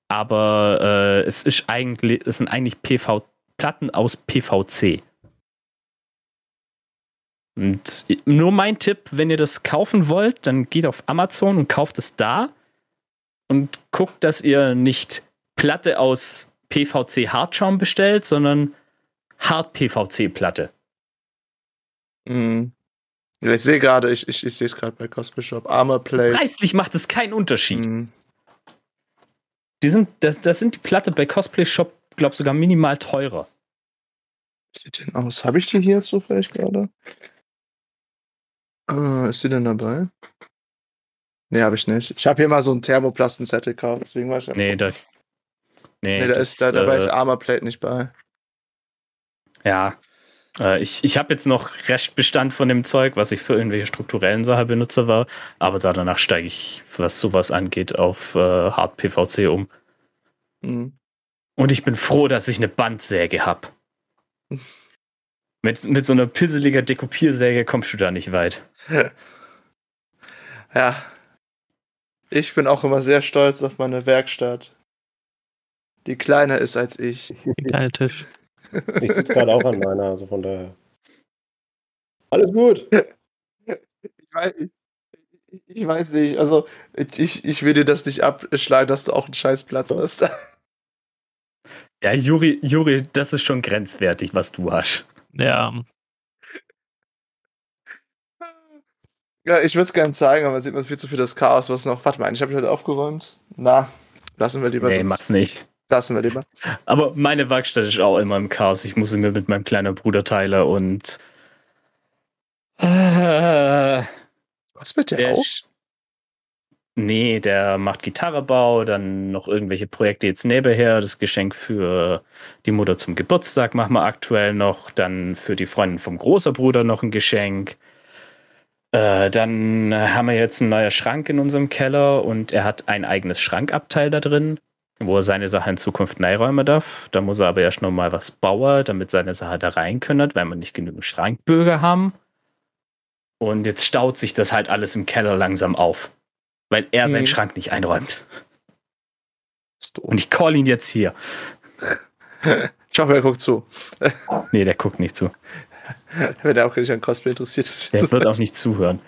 aber äh, es ist eigentlich, es sind eigentlich PV Platten aus PVC. Und nur mein Tipp, wenn ihr das kaufen wollt, dann geht auf Amazon und kauft es da und guckt, dass ihr nicht Platte aus PVC Hartschaum bestellt, sondern Hart PVC Platte. Mhm. Ich sehe gerade, ich, ich, ich sehe es gerade bei Cosplay Shop. Armor Plate. Preislich macht es keinen Unterschied. Mhm. Die sind, das, das sind die Platte bei Cosplay Shop, glaube sogar minimal teurer. Wie sieht denn aus? Habe ich die hier zufällig gerade? Äh, ist die denn dabei? Nee, habe ich nicht. Ich habe hier mal so ein Thermoplasten-Set gekauft, deswegen war ich. Nee, da, Nee, Nee, da das, ist, da, dabei äh, ist Armorplate nicht bei. Ja. Äh, ich ich habe jetzt noch Restbestand von dem Zeug, was ich für irgendwelche strukturellen Sachen benutze war, aber da danach steige ich, was sowas angeht, auf äh, Hard PVC um. Hm. Und ich bin froh, dass ich eine Bandsäge habe. Mit, mit so einer pisseliger Dekopiersäge kommst du da nicht weit. Ja. Ich bin auch immer sehr stolz auf meine Werkstatt. Die kleiner ist als ich. Den kleinen Tisch. Ich sitze gerade auch an meiner, also von daher. Alles gut. Ich weiß, ich, ich weiß nicht, also ich, ich will dir das nicht abschlagen, dass du auch einen scheiß Platz hast. Ja, Juri, Juri, das ist schon grenzwertig, was du hast. Ja, Ja, ich würde es gerne zeigen, aber man sieht man viel zu viel das Chaos, was noch. Warte mal, ich habe heute aufgeräumt. Na, lassen wir lieber. Nee, sonst- mach's nicht. Lassen wir lieber. Aber meine Werkstatt ist auch immer im Chaos. Ich muss sie mir mit meinem kleinen Bruder teilen und. Äh, Was mit der auch? ist- Nee, der macht Gitarrebau, dann noch irgendwelche Projekte jetzt nebenher. Das Geschenk für die Mutter zum Geburtstag machen wir aktuell noch. Dann für die Freundin vom großer Bruder noch ein Geschenk. Äh, dann haben wir jetzt einen neuen Schrank in unserem Keller und er hat ein eigenes Schrankabteil da drin, wo er seine Sachen in Zukunft neiräumen darf. Da muss er aber erst noch mal was bauen, damit seine Sachen da rein können, weil wir nicht genügend Schrankbögen haben. Und jetzt staut sich das halt alles im Keller langsam auf, weil er seinen Mhm. Schrank nicht einräumt. Und ich call ihn jetzt hier. Ich hoffe, er guckt zu. Nee, der guckt nicht zu. Wenn er auch richtig an Cosplay interessiert ist. Der wird auch nicht zuhören.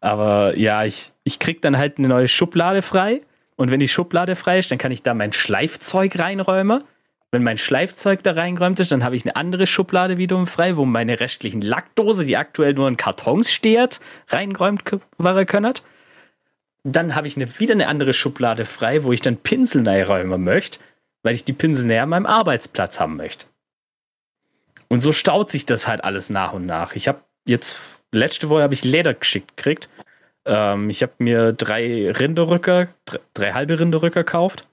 Aber ja, ich, ich krieg dann halt eine neue Schublade frei. Und wenn die Schublade frei ist, dann kann ich da mein Schleifzeug reinräumen. Wenn mein Schleifzeug da reingeräumt ist, dann habe ich eine andere Schublade wiederum frei, wo meine restlichen Lackdose, die aktuell nur in Kartons steht, reingeräumt werden können. Dann habe ich eine, wieder eine andere Schublade frei, wo ich dann Pinsel reinräumen möchte, weil ich die Pinsel näher an meinem Arbeitsplatz haben möchte. Und so staut sich das halt alles nach und nach. Ich habe jetzt, letzte Woche habe ich Leder geschickt gekriegt. Ähm, ich habe mir drei Rinderrücker, drei, drei halbe Rinderrücker gekauft.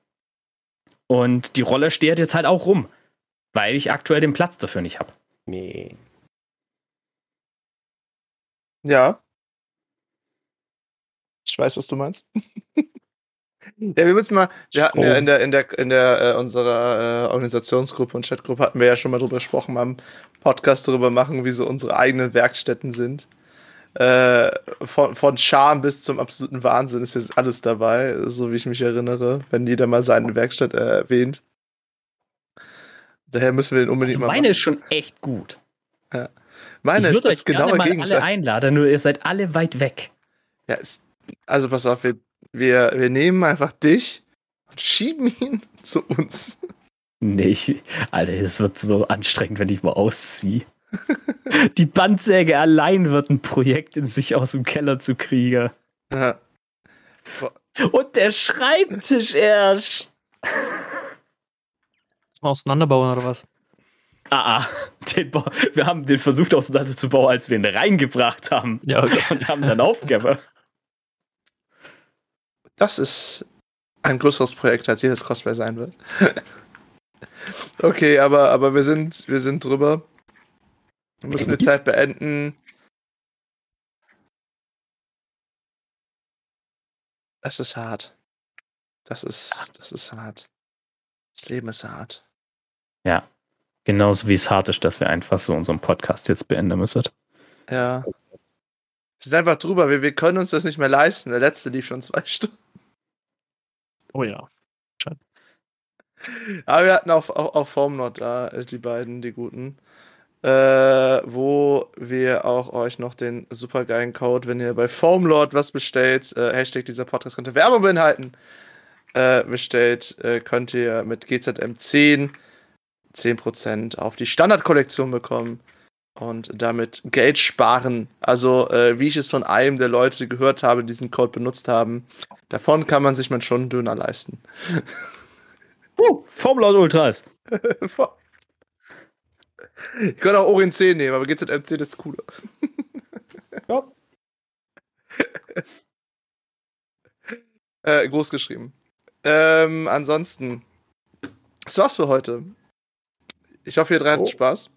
Und die Rolle steht jetzt halt auch rum, weil ich aktuell den Platz dafür nicht habe. Nee. Ja. Ich weiß, was du meinst. ja, wir müssen mal, wir hatten ja in der, in der, in der, äh, unserer äh, Organisationsgruppe und Chatgruppe hatten wir ja schon mal drüber gesprochen, mal einen Podcast darüber machen, wie so unsere eigenen Werkstätten sind. Äh, von, von Charme bis zum absoluten Wahnsinn ist jetzt alles dabei, so wie ich mich erinnere, wenn jeder mal seine Werkstatt äh, erwähnt. Daher müssen wir den unbedingt Also mal meine ist schon echt gut. Meine ich ist würde das genaue mal Gegenteil. alle einladen, nur ihr seid alle weit weg. Ja, ist, also pass auf, wir, wir, wir nehmen einfach dich und schieben ihn zu uns. Nee, ich, Alter, es wird so anstrengend, wenn ich mal ausziehe. Die Bandsäge allein wird ein Projekt in sich aus dem Keller zu kriegen. Ja. Und der Schreibtisch erst. Mal auseinanderbauen oder was? Ah, ah. Wir haben den versucht auseinanderzubauen, als wir ihn reingebracht haben. Ja, okay. Und haben dann aufgegeben. Das ist ein größeres Projekt, als jedes Cosplay sein wird. okay, aber, aber wir sind, wir sind drüber. Wir müssen die Zeit beenden. Das ist hart. Das ist, das ist hart. Das Leben ist hart. Ja. Genauso wie es hart ist, dass wir einfach so unseren Podcast jetzt beenden müssen. Ja. Wir sind einfach drüber. Wir, wir können uns das nicht mehr leisten. Der letzte lief schon zwei Stunden. Oh ja. Aber wir hatten auf, auf, auf Formnot da, äh, die beiden, die guten. Äh, wo wir auch euch noch den supergeilen Code, wenn ihr bei Foamlord was bestellt, äh, Hashtag dieser Podcast könnte Werbung beinhalten, äh, bestellt, äh, könnt ihr mit GZM10 10% auf die Standardkollektion bekommen und damit Geld sparen. Also, äh, wie ich es von einem der Leute gehört habe, die diesen Code benutzt haben, davon kann man sich man schon einen Döner leisten. Uh, Formel Ultras. Ich könnte auch Orin 10 nehmen, aber GZM 10 ist cooler. Ja. äh, groß geschrieben. Ähm, ansonsten, Das war's für heute. Ich hoffe, ihr drei hattet Oh. Spaß.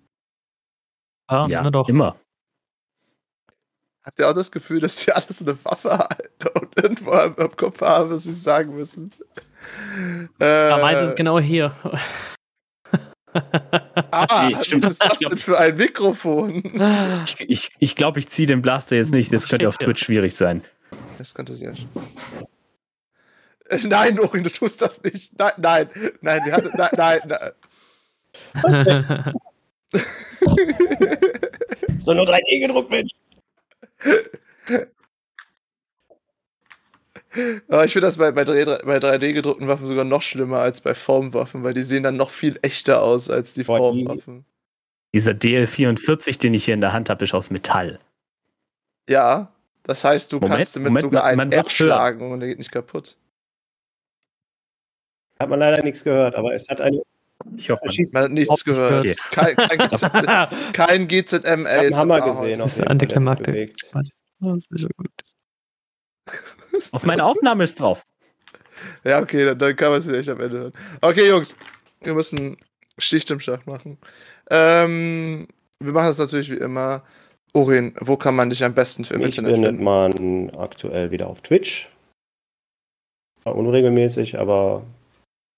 Ah, Ja, doch. immer. Habt ihr auch das Gefühl, dass die alles eine Waffe halten und irgendwo am, Kopf haben, was sie sagen müssen? Äh, Ja, meins ist genau hier. Ah, Nee, stimmt. was ist das denn für ein Mikrofon? Ich glaube, ich, ich, glaub, ich ziehe den Blaster jetzt nicht. Das könnte auf? Twitch schwierig sein. Das könnte sie. Äh, Nein, Orin, du tust das nicht. Nein, nein, nein, die hatte, nein, nein, nein. Doch nur 3D gedruckt, Mensch. Aber ich finde das bei, bei, 3D, bei 3D-gedruckten Waffen sogar noch schlimmer als bei Formwaffen, weil die sehen dann noch viel echter aus als die Boah, die- Formwaffen. Dieser DL44, den ich hier in der Hand habe, ist aus Metall. Ja, das heißt, du Moment, kannst damit Moment, sogar einen man wird erschlagen und der geht nicht kaputt. Hat man leider nichts gehört, aber es hat eine Ich hoffe, man, Man hat nichts gehört. nicht Kein, kein, GZ, kein GZM ich hab einen Hammer gesehen. auf ist Fall, der Antiklimaktik. bewegt. Das ist ja gut. Auf meiner Aufnahme ist drauf. Ja, okay, dann, dann kann man es vielleicht am Ende hören. Okay, Jungs, wir müssen Schicht im Schach machen. Ähm, wir machen das natürlich wie immer. Orin, wo kann man dich am besten für im Mich Internet findet finden? man aktuell wieder auf Twitch. Unregelmäßig, aber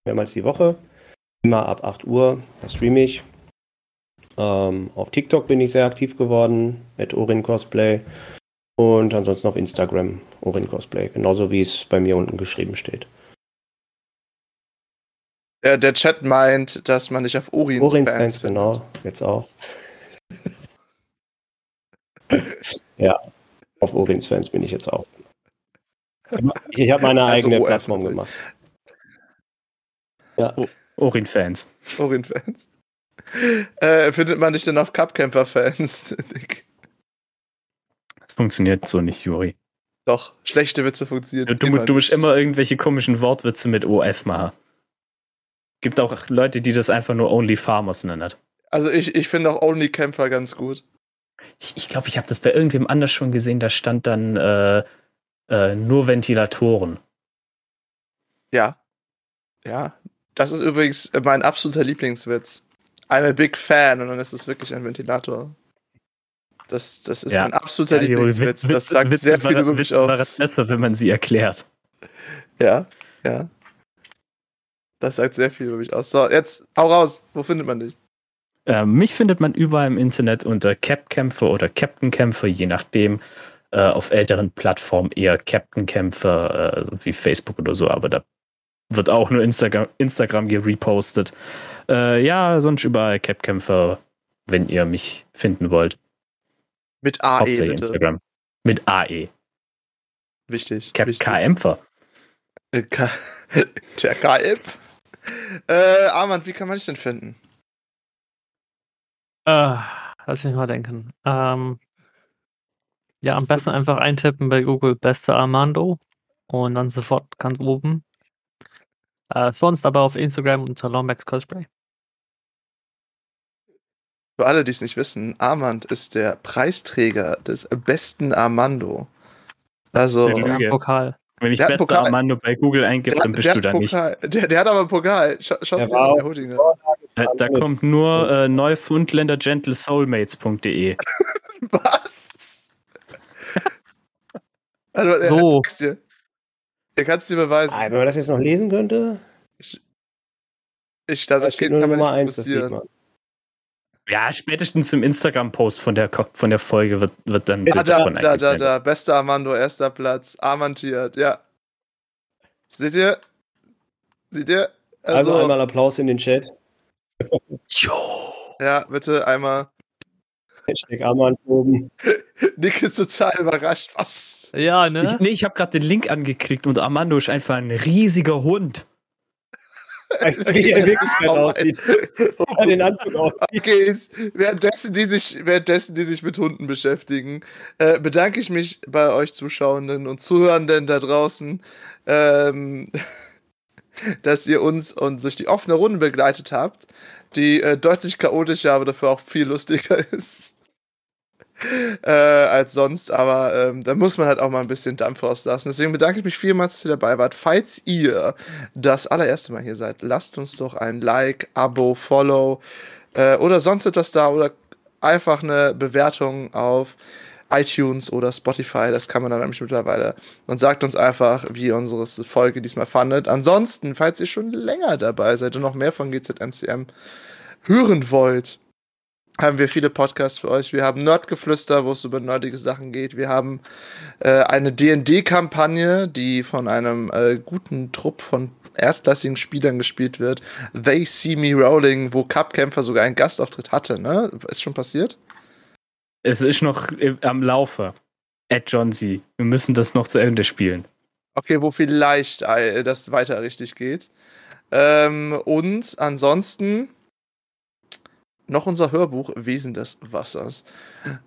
mehrmals die Woche. Immer ab 8 Uhr, da streame ich. Ähm, auf TikTok bin ich sehr aktiv geworden mit Orin Cosplay. Und ansonsten auf Instagram Orin Cosplay. Genauso wie es bei mir unten geschrieben steht. Der, der Chat meint, dass man dich auf Orins, Orins Fans Fans, genau. Jetzt auch. ja, auf Orins Fans bin ich jetzt auch. Ich habe meine Also eigene OF Plattform gemacht. Orin-Fans. Orin-Fans. Äh, findet man dich denn auf Cupcamper-Fans? funktioniert so nicht, Juri. Doch, schlechte Witze funktionieren. Du, du, du musst immer irgendwelche komischen Wortwitze mit OF machen. Gibt auch Leute, die das einfach nur Only Farmers nennen. Also ich, ich finde auch Only Camper ganz gut. Ich glaube, ich, glaub, ich habe das bei irgendwem anders schon gesehen. Da stand dann äh, äh, nur Ventilatoren. Ja. Ja. Das ist übrigens mein absoluter Lieblingswitz. I'm a big fan und dann ist es wirklich ein Ventilator. Das, das ist Ja. mein absoluter Ja, Lieblingswitz. Witz- das sagt Witze sehr viel über mich Witze war aus. besser, wenn man sie erklärt. Ja, ja. Das sagt sehr viel über mich aus. So, jetzt hau raus. Wo findet man dich? Äh, mich findet man überall im Internet unter Capkämpfer oder Captain Kämpfer, je nachdem. Äh, auf älteren Plattformen eher Captain Kämpfer, äh, wie Facebook oder so, aber da wird auch nur Instagram, Instagram gerepostet. Äh, ja, sonst überall Capkämpfer, wenn ihr mich finden wollt. Mit AE, Hauptsächlich bitte. Instagram. Mit AE. Wichtig. Cap wichtig. KMfer. Äh, K Der KF. Äh, Armand, wie kann man dich denn finden? Äh, lass mich mal denken. Ähm, ja, am besten einfach eintippen bei Google Beste Armando und dann sofort ganz oben. Äh, sonst aber auf Instagram unter Lombax Cosplay. Für alle, die es nicht wissen, Armand ist der Preisträger des besten Armando. Also, der, Pokal. Wenn ich bester Pokal. Armando bei Google eingebe, dann bist der du da hat nicht. Pokal, der, der hat aber einen Pokal. Scha Schau Der dir auch- der Hoodinger. Da, da kommt nur äh, neufundländergentlesoulmates.de. Was? Also, er So. dir. Er kann es dir beweisen. Ah, wenn man das jetzt noch lesen könnte, Ich glaube, da das geht, nur kann man nicht 1, das sieht passieren. Ja, spätestens im Instagram-Post von der, von der Folge wird, wird dann Bild da, da, da, da. Bester Armando, erster Platz. Armantiert, ja. Seht ihr? Seht ihr? Also, Also, einmal Applaus in den Chat. ja, bitte einmal. Hashtag Armand oben. Nick ist total überrascht. Was? Ja, ne? Ich, nee, ich habe gerade den Link angeklickt und Armando ist einfach ein riesiger Hund. Du, wie er in Wirklichkeit aussieht? Er den Anzug aussieht. Okay, ist, währenddessen, die sich, währenddessen, die sich mit Hunden beschäftigen, äh, bedanke ich mich bei euch Zuschauenden und Zuhörenden da draußen, ähm, dass ihr uns und durch die offene Runde begleitet habt, die äh, deutlich chaotischer, aber dafür auch viel lustiger ist. äh, als sonst, aber ähm, da muss man halt auch mal ein bisschen Dampf rauslassen. Deswegen bedanke ich mich vielmals, dass ihr dabei wart. Falls ihr das allererste Mal hier seid, lasst uns doch ein Like, Abo, Follow äh, oder sonst etwas da oder einfach eine Bewertung auf iTunes oder Spotify, das kann man dann nämlich mittlerweile. Und sagt uns einfach, wie ihr unsere Folge diesmal fandet. Ansonsten, falls ihr schon länger dabei seid und noch mehr von GZMCM hören wollt, haben wir viele Podcasts für euch. Wir haben Nerdgeflüster, wo es über nerdige Sachen geht. Wir haben äh, eine D&D-Kampagne, die von einem äh, guten Trupp von erstklassigen Spielern gespielt wird. They See Me Rolling, wo Cupkämpfer sogar einen Gastauftritt hatte. Ne? Ist schon passiert? Es ist noch am Laufe. At John Z. Wir müssen das noch zu Ende spielen. Okay, wo vielleicht äh, das weiter richtig geht. Ähm, und ansonsten noch unser Hörbuch Wesen des Wassers,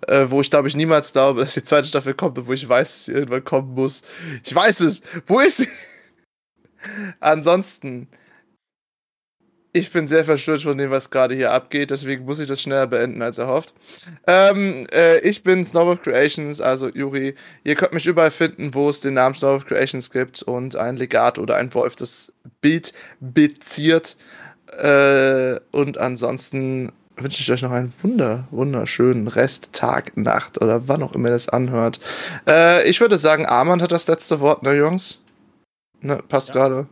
äh, wo ich glaube ich niemals glaube, dass die zweite Staffel kommt und wo ich weiß, dass sie irgendwann kommen muss. Ich weiß es. Wo ist sie? Ansonsten, ich bin sehr verstört von dem, was gerade hier abgeht, deswegen muss ich das schneller beenden als erhofft. Ähm, äh, ich bin Snowball Creations, also Juri. Ihr könnt mich überall finden, wo es den Namen Snowball Creations gibt und ein Legat oder ein Wolf das Bild beziert. Äh, und ansonsten wünsche ich euch noch einen wunder, wunderschönen Rest, Tag, Nacht oder wann auch immer ihr das anhört. Äh, ich würde sagen, Armand hat das letzte Wort, ne, Jungs? Ne, passt ja. gerade.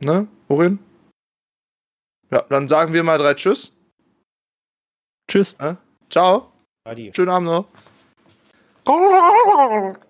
Ne, Orin? Ja, dann sagen wir mal drei Tschüss. Tschüss. Ja? Ciao. Adi. Schönen Abend noch.